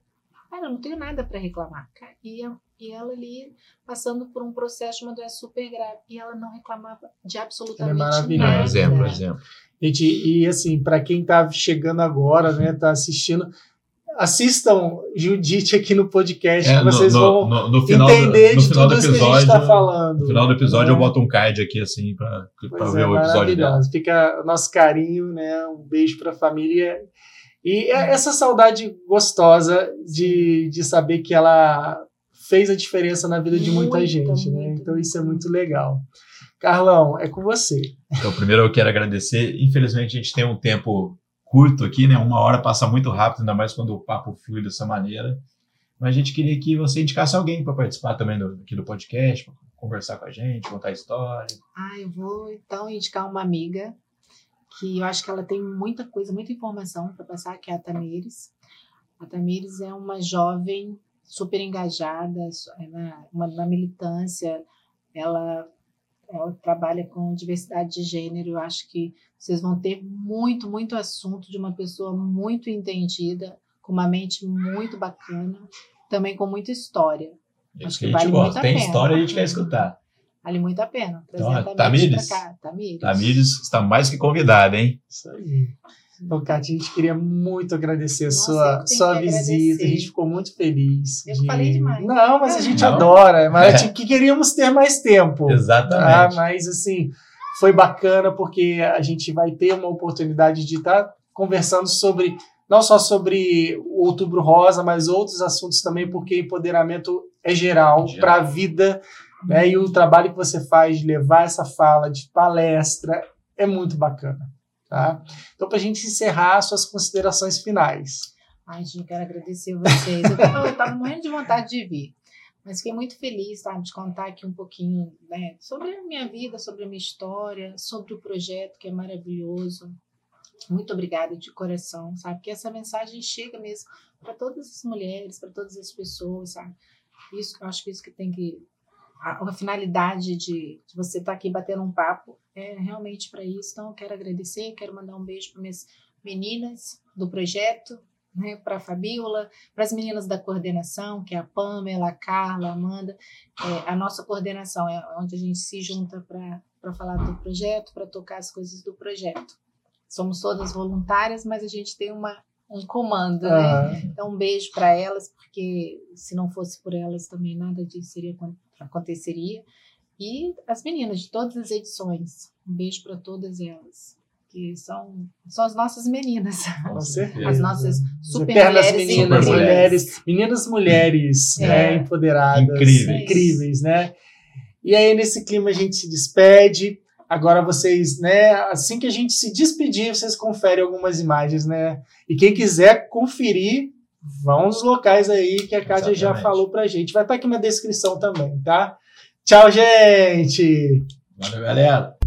Cara, eu não tenho nada para reclamar. Cara, E, e ela ali passando por um processo de uma doença super grave. E ela não reclamava de absolutamente maravilhosa. nada. Exemplo, exemplo. Gente, e assim, para quem tá chegando agora, né, tá assistindo, assistam Judite aqui no podcast, É, vocês no, vão no, no final, do- entender no de final tudo do isso que a episódio. gente tá falando. No final do episódio É. eu boto um card aqui, assim, Pois ver é, o episódio dela. maravilhoso. Fica o nosso carinho, né? Um beijo para a família. E é essa saudade gostosa de, de saber que ela fez a diferença na vida de muita Muita, gente, né? Então isso é muito legal. Carlão, é com você. Então, primeiro eu quero agradecer. Infelizmente, a gente tem um tempo curto aqui, né? Uma hora passa muito rápido, ainda mais quando o papo flui dessa maneira. Mas a gente queria que você indicasse alguém para participar também do, aqui do podcast, pra conversar com a gente, contar a história. Ah, eu vou então indicar uma amiga que eu acho que ela tem muita coisa, muita informação para passar, que é a Tamires. A Tamires é uma jovem super engajada é na, uma, na militância, ela, ela trabalha com diversidade de gênero. Eu acho que vocês vão ter muito, muito assunto de uma pessoa muito entendida, com uma mente muito bacana, também com muita história. É Acho que a que gente vale gosta. muito a Tem pena. história, a gente quer escutar. Vale muito a pena. Então, a a Tamires Tamires? Tamires. Está mais que convidada, hein? Isso aí. Então, Kátia, a gente queria muito agradecer a Nossa, sua, tenho sua que visita. agradecer. A gente ficou muito feliz. Eu falei demais. Não, mas a gente Não. adora. Mas a gente que queríamos ter mais tempo. Ah, Exatamente. mas assim, foi bacana porque a gente vai ter uma oportunidade de estar conversando sobre não só sobre o Outubro Rosa, mas outros assuntos também, porque empoderamento é geral Geral. para a vida, né? E o trabalho que você faz de levar essa fala de palestra é muito bacana, tá? Então, para a gente encerrar, suas considerações finais. Ai, gente, quero agradecer vocês. Eu tava, eu tava morrendo de vontade de vir. Mas fiquei muito feliz, sabe, de contar aqui um pouquinho né, sobre a minha vida, sobre a minha história, sobre o projeto que é maravilhoso. Muito obrigada de coração, sabe? Que essa mensagem chega mesmo para todas as mulheres, para todas as pessoas, sabe? Isso, acho que isso que tem que a, a finalidade de, de você estar aqui batendo um papo é realmente para isso. Então, eu quero agradecer, quero mandar um beijo para minhas meninas do projeto, né, para a Fabiola, para as meninas da coordenação, que é a Pamela, a Carla, a Amanda. É, a nossa coordenação é onde a gente se junta para falar do projeto, para tocar as coisas do projeto. Somos todas voluntárias, mas a gente tem uma, um comando, né? Ah, Então, um beijo para elas, porque se não fosse por elas também nada disso seria, aconteceria. E as meninas de todas as edições, um beijo para todas elas, que são, são as nossas meninas, com [laughs] certeza. as nossas As super eternas mulheres meninas, super mulheres, meninas mulheres, É. né, empoderadas, Incríveis. incríveis, né? E aí nesse clima a gente se despede. Agora vocês, né, assim que a gente se despedir, vocês conferem algumas imagens, né? E quem quiser conferir, vão nos locais aí que a Kátia já falou pra gente. Vai estar aqui na descrição também, tá? Tchau, gente! Valeu, galera.